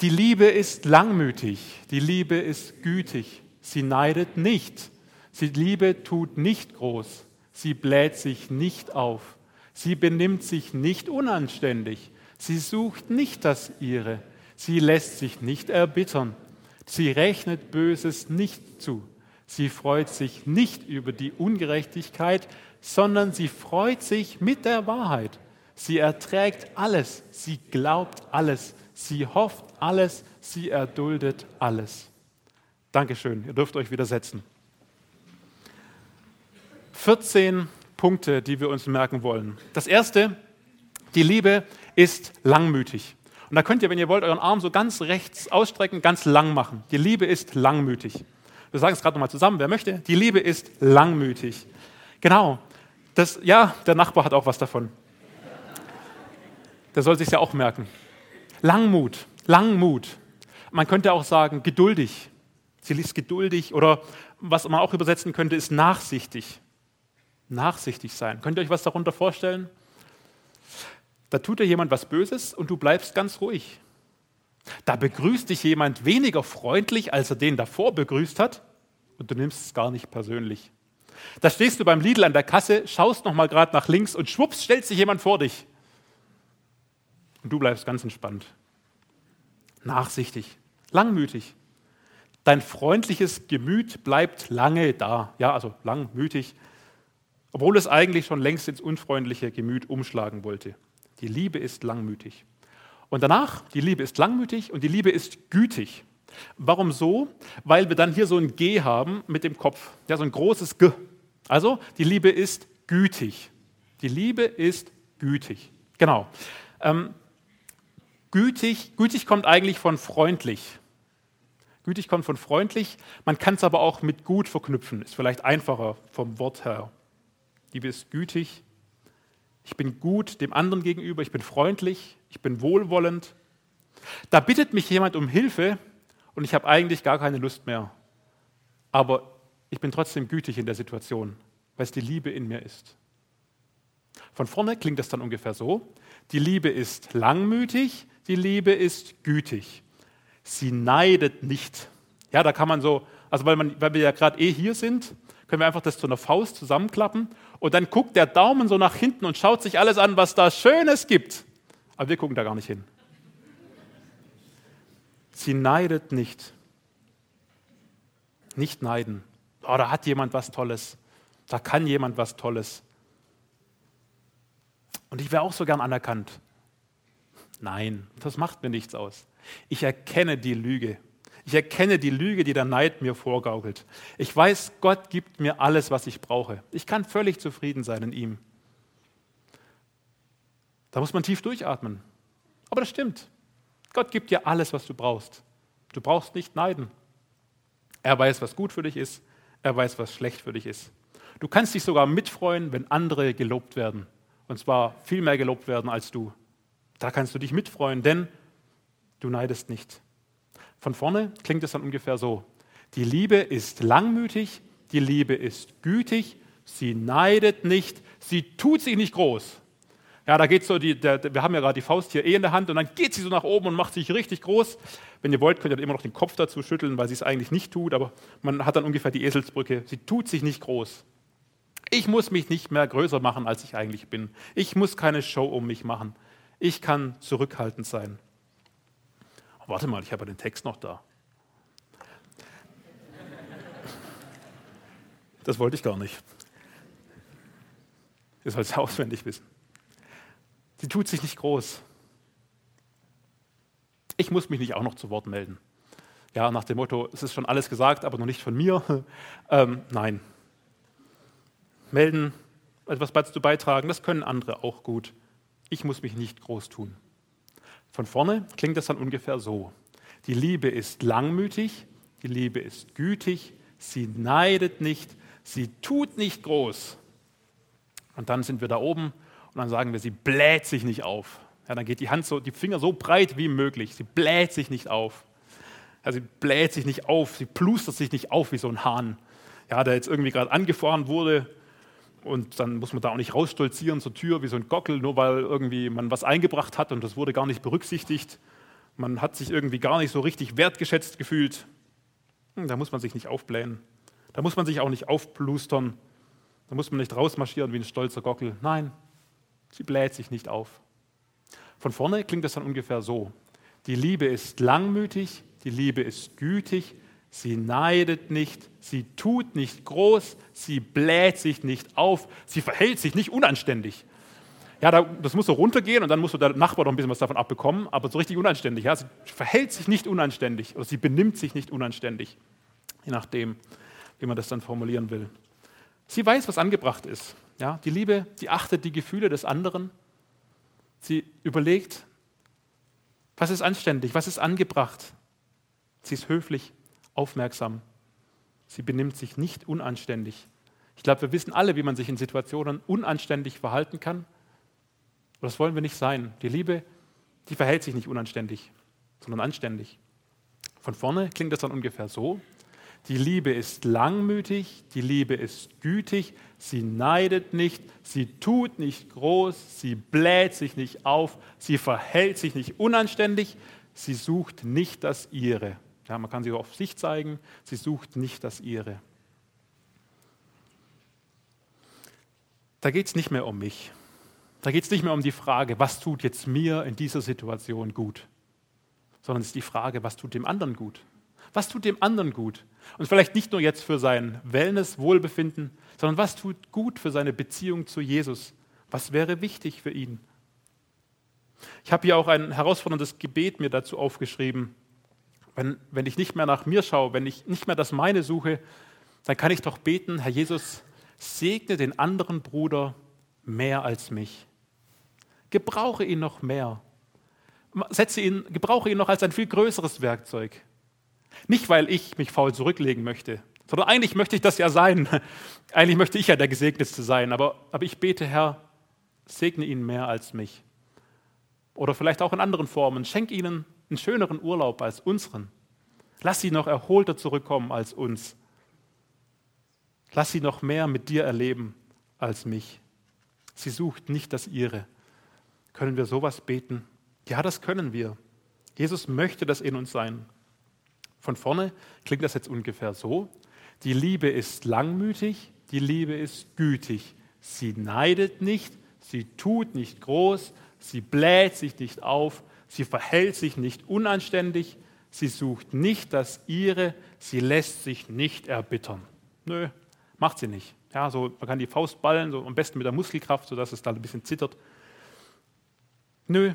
Die Liebe ist langmütig, die Liebe ist gütig, sie neidet nicht, die Liebe tut nicht groß, sie bläht sich nicht auf. Sie benimmt sich nicht unanständig. Sie sucht nicht das ihre. Sie lässt sich nicht erbittern. Sie rechnet Böses nicht zu. Sie freut sich nicht über die Ungerechtigkeit, sondern sie freut sich mit der Wahrheit. Sie erträgt alles. Sie glaubt alles. Sie hofft alles. Sie erduldet alles. Dankeschön. Ihr dürft euch wieder setzen. 14 Punkte, die wir uns merken wollen. Das erste, die Liebe ist langmütig. Und da könnt ihr, wenn ihr wollt, euren Arm so ganz rechts ausstrecken, ganz lang machen. Die Liebe ist langmütig. Wir sagen es gerade nochmal zusammen, wer möchte. Die Liebe ist langmütig. Genau. Das, ja, der Nachbar hat auch was davon. der soll sich ja auch merken. Langmut, Langmut. Man könnte auch sagen, geduldig. Sie ist geduldig oder was man auch übersetzen könnte, ist nachsichtig. Nachsichtig sein. Könnt ihr euch was darunter vorstellen? Da tut dir jemand was Böses und du bleibst ganz ruhig. Da begrüßt dich jemand weniger freundlich, als er den davor begrüßt hat und du nimmst es gar nicht persönlich. Da stehst du beim Lidl an der Kasse, schaust noch mal gerade nach links und schwupps stellt sich jemand vor dich. Und du bleibst ganz entspannt. Nachsichtig, langmütig. Dein freundliches Gemüt bleibt lange da. Ja, also langmütig, obwohl es eigentlich schon längst ins unfreundliche Gemüt umschlagen wollte. Die Liebe ist langmütig. Und danach, die Liebe ist langmütig und die Liebe ist gütig. Warum so? Weil wir dann hier so ein G haben mit dem Kopf. Ja, so ein großes G. Also, die Liebe ist gütig. Die Liebe ist gütig. Genau. Ähm, gütig, gütig kommt eigentlich von freundlich. Gütig kommt von freundlich. Man kann es aber auch mit gut verknüpfen. Ist vielleicht einfacher vom Wort her. Liebe ist gütig. Ich bin gut dem anderen gegenüber. Ich bin freundlich. Ich bin wohlwollend. Da bittet mich jemand um Hilfe und ich habe eigentlich gar keine Lust mehr. Aber ich bin trotzdem gütig in der Situation, weil es die Liebe in mir ist. Von vorne klingt das dann ungefähr so. Die Liebe ist langmütig, die Liebe ist gütig. Sie neidet nicht. Ja, da kann man so, also weil, man, weil wir ja gerade eh hier sind, können wir einfach das zu einer Faust zusammenklappen und dann guckt der Daumen so nach hinten und schaut sich alles an, was da Schönes gibt. Aber wir gucken da gar nicht hin. Sie neidet nicht. Nicht neiden. Oh, da hat jemand was Tolles. Da kann jemand was Tolles. Und ich wäre auch so gern anerkannt. Nein, das macht mir nichts aus. Ich erkenne die Lüge. Ich erkenne die Lüge, die der Neid mir vorgaukelt. Ich weiß, Gott gibt mir alles, was ich brauche. Ich kann völlig zufrieden sein in ihm. Da muss man tief durchatmen. Aber das stimmt. Gott gibt dir alles, was du brauchst. Du brauchst nicht neiden. Er weiß, was gut für dich ist. Er weiß, was schlecht für dich ist. Du kannst dich sogar mitfreuen, wenn andere gelobt werden. Und zwar viel mehr gelobt werden als du. Da kannst du dich mitfreuen, denn du neidest nicht. Von vorne klingt es dann ungefähr so. Die Liebe ist langmütig, die Liebe ist gütig, sie neidet nicht, sie tut sich nicht groß. Ja, da geht so die, der, wir haben ja gerade die Faust hier eh in der Hand und dann geht sie so nach oben und macht sich richtig groß. Wenn ihr wollt, könnt ihr immer noch den Kopf dazu schütteln, weil sie es eigentlich nicht tut, aber man hat dann ungefähr die Eselsbrücke. Sie tut sich nicht groß. Ich muss mich nicht mehr größer machen, als ich eigentlich bin. Ich muss keine Show um mich machen. Ich kann zurückhaltend sein. Warte mal, ich habe den Text noch da. Das wollte ich gar nicht. Ihr sollt es auswendig wissen. Sie tut sich nicht groß. Ich muss mich nicht auch noch zu Wort melden. Ja, nach dem Motto, es ist schon alles gesagt, aber noch nicht von mir. Ähm, nein. Melden, etwas dazu beitragen, das können andere auch gut. Ich muss mich nicht groß tun. Von vorne klingt das dann ungefähr so. Die Liebe ist langmütig, die Liebe ist gütig, sie neidet nicht, sie tut nicht groß. Und dann sind wir da oben und dann sagen wir, sie bläht sich nicht auf. Ja, dann geht die Hand so, die Finger so breit wie möglich. Sie bläht sich nicht auf. Ja, sie bläht sich nicht auf, sie plustert sich nicht auf wie so ein Hahn, ja, der jetzt irgendwie gerade angefahren wurde. Und dann muss man da auch nicht rausstolzieren zur Tür wie so ein Gockel, nur weil irgendwie man was eingebracht hat und das wurde gar nicht berücksichtigt. Man hat sich irgendwie gar nicht so richtig wertgeschätzt gefühlt. Hm, da muss man sich nicht aufblähen. Da muss man sich auch nicht aufplustern. Da muss man nicht rausmarschieren wie ein stolzer Gockel. Nein, Sie bläht sich nicht auf. Von vorne klingt das dann ungefähr so. Die Liebe ist langmütig, die Liebe ist gütig, sie neidet nicht, sie tut nicht groß, sie bläht sich nicht auf, sie verhält sich nicht unanständig. Ja, das muss so runtergehen und dann muss der Nachbar noch ein bisschen was davon abbekommen, aber so richtig unanständig. Ja, sie verhält sich nicht unanständig oder sie benimmt sich nicht unanständig, je nachdem, wie man das dann formulieren will. Sie weiß, was angebracht ist. Ja, die Liebe, die achtet die Gefühle des anderen. Sie überlegt, was ist anständig, was ist angebracht. Sie ist höflich, aufmerksam. Sie benimmt sich nicht unanständig. Ich glaube, wir wissen alle, wie man sich in Situationen unanständig verhalten kann. Und das wollen wir nicht sein. Die Liebe, die verhält sich nicht unanständig, sondern anständig. Von vorne klingt das dann ungefähr so. Die Liebe ist langmütig, die Liebe ist gütig, sie neidet nicht, sie tut nicht groß, sie bläht sich nicht auf, sie verhält sich nicht unanständig, sie sucht nicht das ihre. Ja, man kann sie auf sich zeigen, sie sucht nicht das ihre. Da geht es nicht mehr um mich. Da geht es nicht mehr um die Frage, was tut jetzt mir in dieser Situation gut, sondern es ist die Frage, was tut dem anderen gut. Was tut dem anderen gut? Und vielleicht nicht nur jetzt für sein Wellness, Wohlbefinden, sondern was tut gut für seine Beziehung zu Jesus? Was wäre wichtig für ihn? Ich habe hier auch ein herausforderndes Gebet mir dazu aufgeschrieben. Wenn, wenn ich nicht mehr nach mir schaue, wenn ich nicht mehr das meine suche, dann kann ich doch beten, Herr Jesus, segne den anderen Bruder mehr als mich. Gebrauche ihn noch mehr. Setze ihn, gebrauche ihn noch als ein viel größeres Werkzeug. Nicht, weil ich mich faul zurücklegen möchte, sondern eigentlich möchte ich das ja sein. Eigentlich möchte ich ja der Gesegnetste sein, aber, aber ich bete, Herr, segne ihn mehr als mich. Oder vielleicht auch in anderen Formen. Schenk ihnen einen schöneren Urlaub als unseren. Lass sie noch erholter zurückkommen als uns. Lass sie noch mehr mit dir erleben als mich. Sie sucht nicht das ihre. Können wir sowas beten? Ja, das können wir. Jesus möchte das in uns sein. Von vorne klingt das jetzt ungefähr so. Die Liebe ist langmütig, die Liebe ist gütig. Sie neidet nicht, sie tut nicht groß, sie bläht sich nicht auf, sie verhält sich nicht unanständig, sie sucht nicht das ihre, sie lässt sich nicht erbittern. Nö, macht sie nicht. Ja, so, man kann die Faust ballen, so am besten mit der Muskelkraft, sodass es dann ein bisschen zittert. Nö,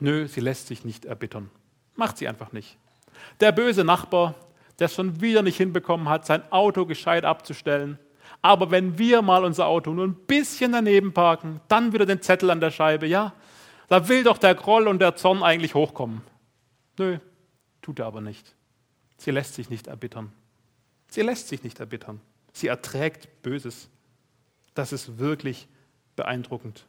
nö, sie lässt sich nicht erbittern. Macht sie einfach nicht. Der böse Nachbar, der es schon wieder nicht hinbekommen hat, sein Auto gescheit abzustellen. Aber wenn wir mal unser Auto nur ein bisschen daneben parken, dann wieder den Zettel an der Scheibe, ja, da will doch der Groll und der Zorn eigentlich hochkommen. Nö, tut er aber nicht. Sie lässt sich nicht erbittern. Sie lässt sich nicht erbittern. Sie erträgt Böses. Das ist wirklich beeindruckend.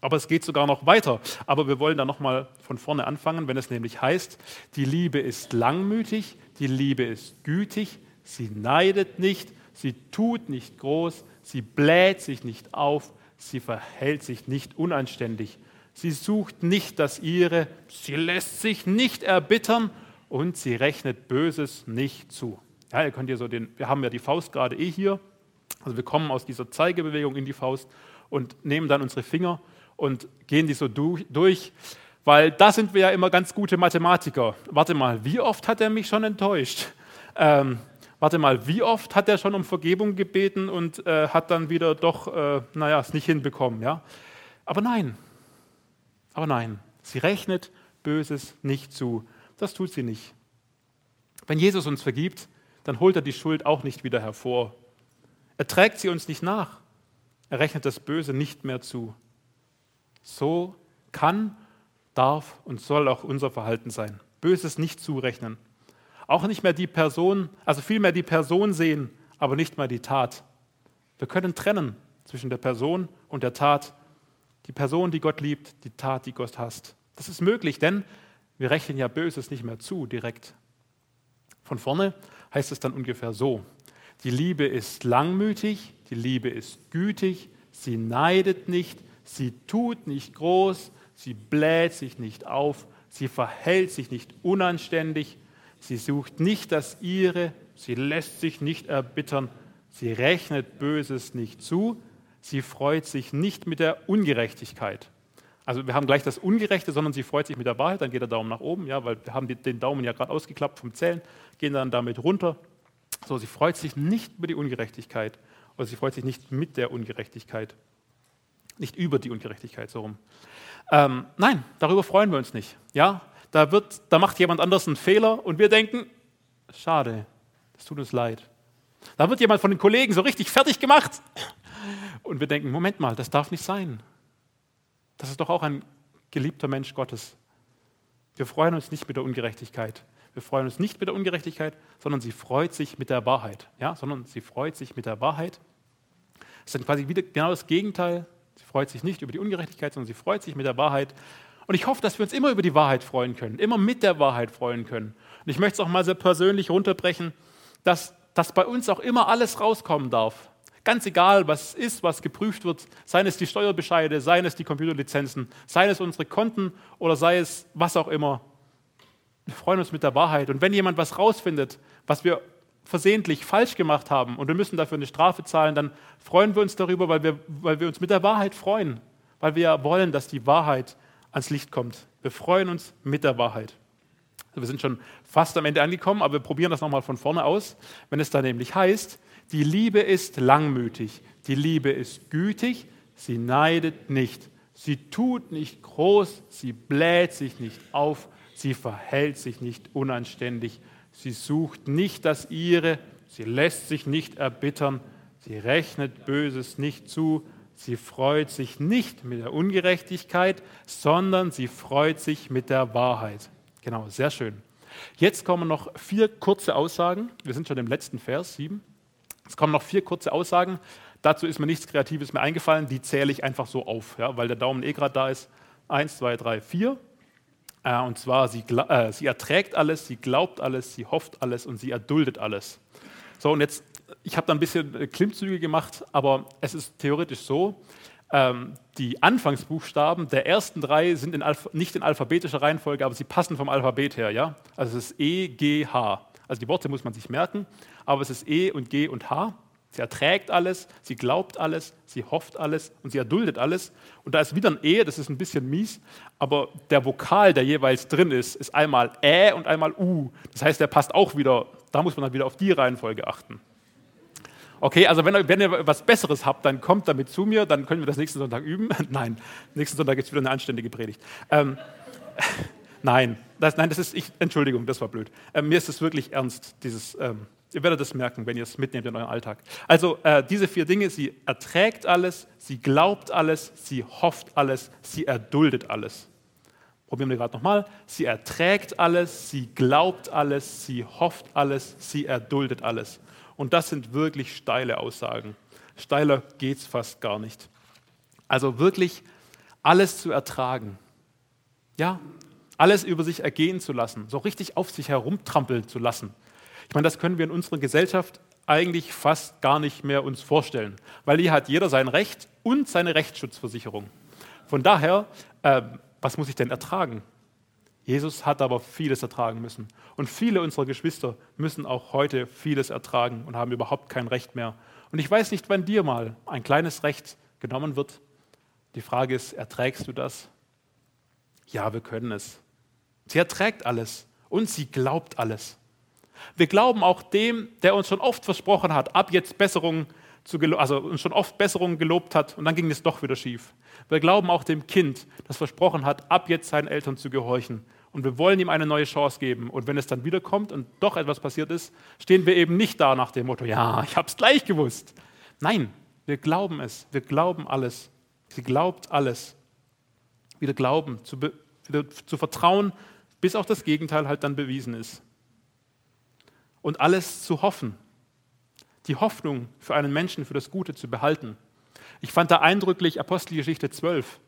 Aber es geht sogar noch weiter. Aber wir wollen da nochmal von vorne anfangen, wenn es nämlich heißt, die Liebe ist langmütig, die Liebe ist gütig, sie neidet nicht, sie tut nicht groß, sie bläht sich nicht auf, sie verhält sich nicht unanständig, sie sucht nicht das ihre, sie lässt sich nicht erbittern und sie rechnet Böses nicht zu. Ja, ihr könnt hier so den, wir haben ja die Faust gerade eh hier, also wir kommen aus dieser Zeigebewegung in die Faust und nehmen dann unsere Finger und gehen die so durch, weil da sind wir ja immer ganz gute Mathematiker. Warte mal, wie oft hat er mich schon enttäuscht? Ähm, warte mal, wie oft hat er schon um Vergebung gebeten und äh, hat dann wieder doch, äh, naja, es nicht hinbekommen, ja? Aber nein, aber nein, sie rechnet Böses nicht zu. Das tut sie nicht. Wenn Jesus uns vergibt, dann holt er die Schuld auch nicht wieder hervor. Er trägt sie uns nicht nach. Er rechnet das Böse nicht mehr zu. So kann, darf und soll auch unser Verhalten sein. Böses nicht zurechnen. Auch nicht mehr die Person, also vielmehr die Person sehen, aber nicht mehr die Tat. Wir können trennen zwischen der Person und der Tat. Die Person, die Gott liebt, die Tat, die Gott hasst. Das ist möglich, denn wir rechnen ja Böses nicht mehr zu direkt. Von vorne heißt es dann ungefähr so. Die Liebe ist langmütig, die Liebe ist gütig, sie neidet nicht, Sie tut nicht groß, sie bläht sich nicht auf, sie verhält sich nicht unanständig, sie sucht nicht das ihre, sie lässt sich nicht erbittern, sie rechnet Böses nicht zu, sie freut sich nicht mit der Ungerechtigkeit. Also wir haben gleich das Ungerechte, sondern sie freut sich mit der Wahrheit, dann geht der Daumen nach oben, ja, weil wir haben den Daumen ja gerade ausgeklappt vom Zählen, gehen dann damit runter. So, sie freut sich nicht über die Ungerechtigkeit oder sie freut sich nicht mit der Ungerechtigkeit. Nicht über die Ungerechtigkeit, so rum. Ähm, nein, darüber freuen wir uns nicht. Ja, da, wird, da macht jemand anders einen Fehler und wir denken, schade, es tut uns leid. Da wird jemand von den Kollegen so richtig fertig gemacht und wir denken, Moment mal, das darf nicht sein. Das ist doch auch ein geliebter Mensch Gottes. Wir freuen uns nicht mit der Ungerechtigkeit. Wir freuen uns nicht mit der Ungerechtigkeit, sondern sie freut sich mit der Wahrheit. Ja, sondern sie freut sich mit der Wahrheit. Das ist dann quasi wieder genau das Gegenteil Sie freut sich nicht über die Ungerechtigkeit, sondern sie freut sich mit der Wahrheit. Und ich hoffe, dass wir uns immer über die Wahrheit freuen können, immer mit der Wahrheit freuen können. Und ich möchte es auch mal sehr persönlich runterbrechen, dass, dass bei uns auch immer alles rauskommen darf. Ganz egal, was ist, was geprüft wird, seien es die Steuerbescheide, seien es die Computerlizenzen, seien es unsere Konten oder sei es was auch immer. Wir freuen uns mit der Wahrheit. Und wenn jemand was rausfindet, was wir versehentlich falsch gemacht haben und wir müssen dafür eine Strafe zahlen, dann freuen wir uns darüber, weil wir, weil wir uns mit der Wahrheit freuen, weil wir wollen, dass die Wahrheit ans Licht kommt. Wir freuen uns mit der Wahrheit. Wir sind schon fast am Ende angekommen, aber wir probieren das nochmal von vorne aus. Wenn es da nämlich heißt, die Liebe ist langmütig, die Liebe ist gütig, sie neidet nicht, sie tut nicht groß, sie bläht sich nicht auf, sie verhält sich nicht unanständig, sie sucht nicht das ihre, sie lässt sich nicht erbittern, sie rechnet Böses nicht zu, sie freut sich nicht mit der Ungerechtigkeit, sondern sie freut sich mit der Wahrheit. Genau, sehr schön. Jetzt kommen noch vier kurze Aussagen. Wir sind schon im letzten Vers, sieben. Es kommen noch vier kurze Aussagen. Dazu ist mir nichts Kreatives mehr eingefallen. Die zähle ich einfach so auf, ja, weil der Daumen eh gerade da ist. Eins, zwei, drei, vier. Äh, und zwar, sie, äh, sie erträgt alles, sie glaubt alles, sie hofft alles und sie erduldet alles. So, und jetzt, ich habe da ein bisschen äh, Klimmzüge gemacht, aber es ist theoretisch so, ähm, die Anfangsbuchstaben der ersten drei sind in nicht in alphabetischer Reihenfolge, aber sie passen vom Alphabet her. Ja? Also es ist E, G, H. Also die Worte muss man sich merken, aber es ist E und G und H. Sie erträgt alles, sie glaubt alles, sie hofft alles und sie erduldet alles. Und da ist wieder ein E, das ist ein bisschen mies, aber der Vokal, der jeweils drin ist, ist einmal Ä und einmal U. Das heißt, der passt auch wieder, da muss man dann wieder auf die Reihenfolge achten. Okay, also wenn, wenn ihr was Besseres habt, dann kommt damit zu mir, dann können wir das nächsten Sonntag üben. nein, nächsten Sonntag gibt es wieder eine anständige Predigt. Ähm, nein, das, nein, das ist, ich, Entschuldigung, das war blöd. Ähm, mir ist es wirklich ernst, dieses, ähm, ihr werdet es merken, wenn ihr es mitnehmt in euren Alltag. Also äh, diese vier Dinge, sie erträgt alles, sie glaubt alles, sie hofft alles, sie erduldet alles. Probieren wir gerade nochmal. Sie erträgt alles, sie glaubt alles, sie hofft alles, sie erduldet alles. Und das sind wirklich steile Aussagen. Steiler geht es fast gar nicht. Also wirklich alles zu ertragen. Ja, alles über sich ergehen zu lassen, so richtig auf sich herumtrampeln zu lassen. Ich meine, das können wir in unserer Gesellschaft eigentlich fast gar nicht mehr uns vorstellen, weil hier hat jeder sein Recht und seine Rechtsschutzversicherung. Von daher, äh, was muss ich denn ertragen? Jesus hat aber vieles ertragen müssen. Und viele unserer Geschwister müssen auch heute vieles ertragen und haben überhaupt kein Recht mehr. Und ich weiß nicht, wann dir mal ein kleines Recht genommen wird. Die Frage ist, erträgst du das? Ja, wir können es. Sie erträgt alles und sie glaubt alles. Wir glauben auch dem, der uns schon oft versprochen hat, ab jetzt Besserung zu, also uns schon oft Besserungen gelobt hat und dann ging es doch wieder schief. Wir glauben auch dem Kind, das versprochen hat, ab jetzt seinen Eltern zu gehorchen. Und wir wollen ihm eine neue Chance geben. Und wenn es dann wiederkommt und doch etwas passiert ist, stehen wir eben nicht da nach dem Motto, ja, ich habe es gleich gewusst. Nein, wir glauben es. Wir glauben alles. Sie glaubt alles. Wieder glauben, zu, wieder zu vertrauen, bis auch das Gegenteil halt dann bewiesen ist. Und alles zu hoffen, die Hoffnung für einen Menschen, für das Gute zu behalten. Ich fand da eindrücklich Apostelgeschichte 12.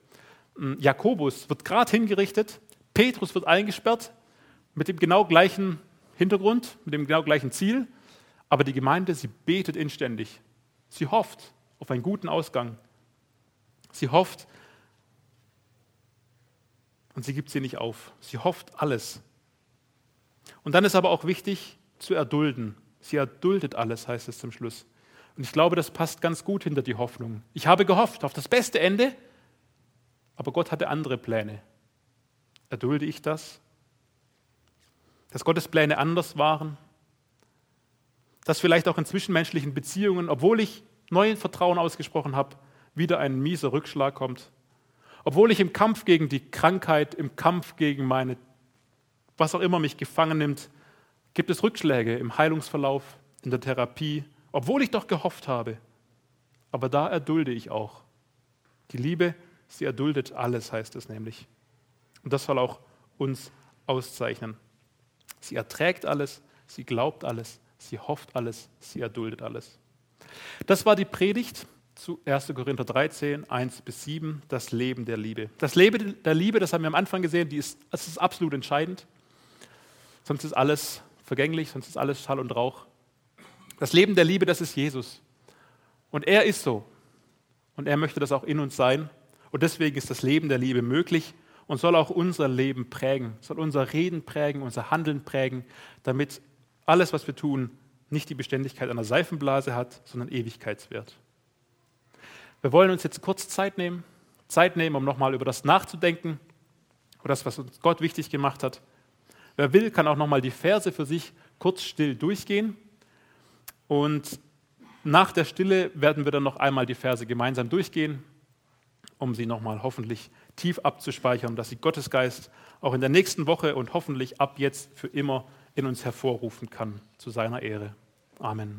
Hm, Jakobus wird gerade hingerichtet, Petrus wird eingesperrt mit dem genau gleichen Hintergrund, mit dem genau gleichen Ziel, aber die Gemeinde, sie betet inständig. Sie hofft auf einen guten Ausgang. Sie hofft und sie gibt sie nicht auf. Sie hofft alles. Und dann ist aber auch wichtig zu erdulden. Sie erduldet alles, heißt es zum Schluss. Und ich glaube, das passt ganz gut hinter die Hoffnung. Ich habe gehofft auf das beste Ende, aber Gott hatte andere Pläne. Erdulde ich das? Dass Gottes Pläne anders waren? Dass vielleicht auch in zwischenmenschlichen Beziehungen, obwohl ich neuen Vertrauen ausgesprochen habe, wieder ein mieser Rückschlag kommt? Obwohl ich im Kampf gegen die Krankheit, im Kampf gegen meine, was auch immer mich gefangen nimmt, gibt es Rückschläge im Heilungsverlauf, in der Therapie, obwohl ich doch gehofft habe. Aber da erdulde ich auch. Die Liebe, sie erduldet alles, heißt es nämlich. Und das soll auch uns auszeichnen. Sie erträgt alles, sie glaubt alles, sie hofft alles, sie erduldet alles. Das war die Predigt zu 1. Korinther 13, 1 bis 7, das Leben der Liebe. Das Leben der Liebe, das haben wir am Anfang gesehen, die ist, das ist absolut entscheidend. Sonst ist alles vergänglich, sonst ist alles Schall und Rauch. Das Leben der Liebe, das ist Jesus. Und er ist so. Und er möchte das auch in uns sein. Und deswegen ist das Leben der Liebe möglich und soll auch unser Leben prägen, soll unser Reden prägen, unser Handeln prägen, damit alles, was wir tun, nicht die Beständigkeit einer Seifenblase hat, sondern Ewigkeitswert. Wir wollen uns jetzt kurz Zeit nehmen, Zeit nehmen, um nochmal über das nachzudenken, über das, was uns Gott wichtig gemacht hat. Wer will, kann auch nochmal die Verse für sich kurz still durchgehen. Und nach der Stille werden wir dann noch einmal die Verse gemeinsam durchgehen, um sie nochmal hoffentlich tief abzuspeichern, dass sie Gottesgeist auch in der nächsten Woche und hoffentlich ab jetzt für immer in uns hervorrufen kann, zu seiner Ehre. Amen.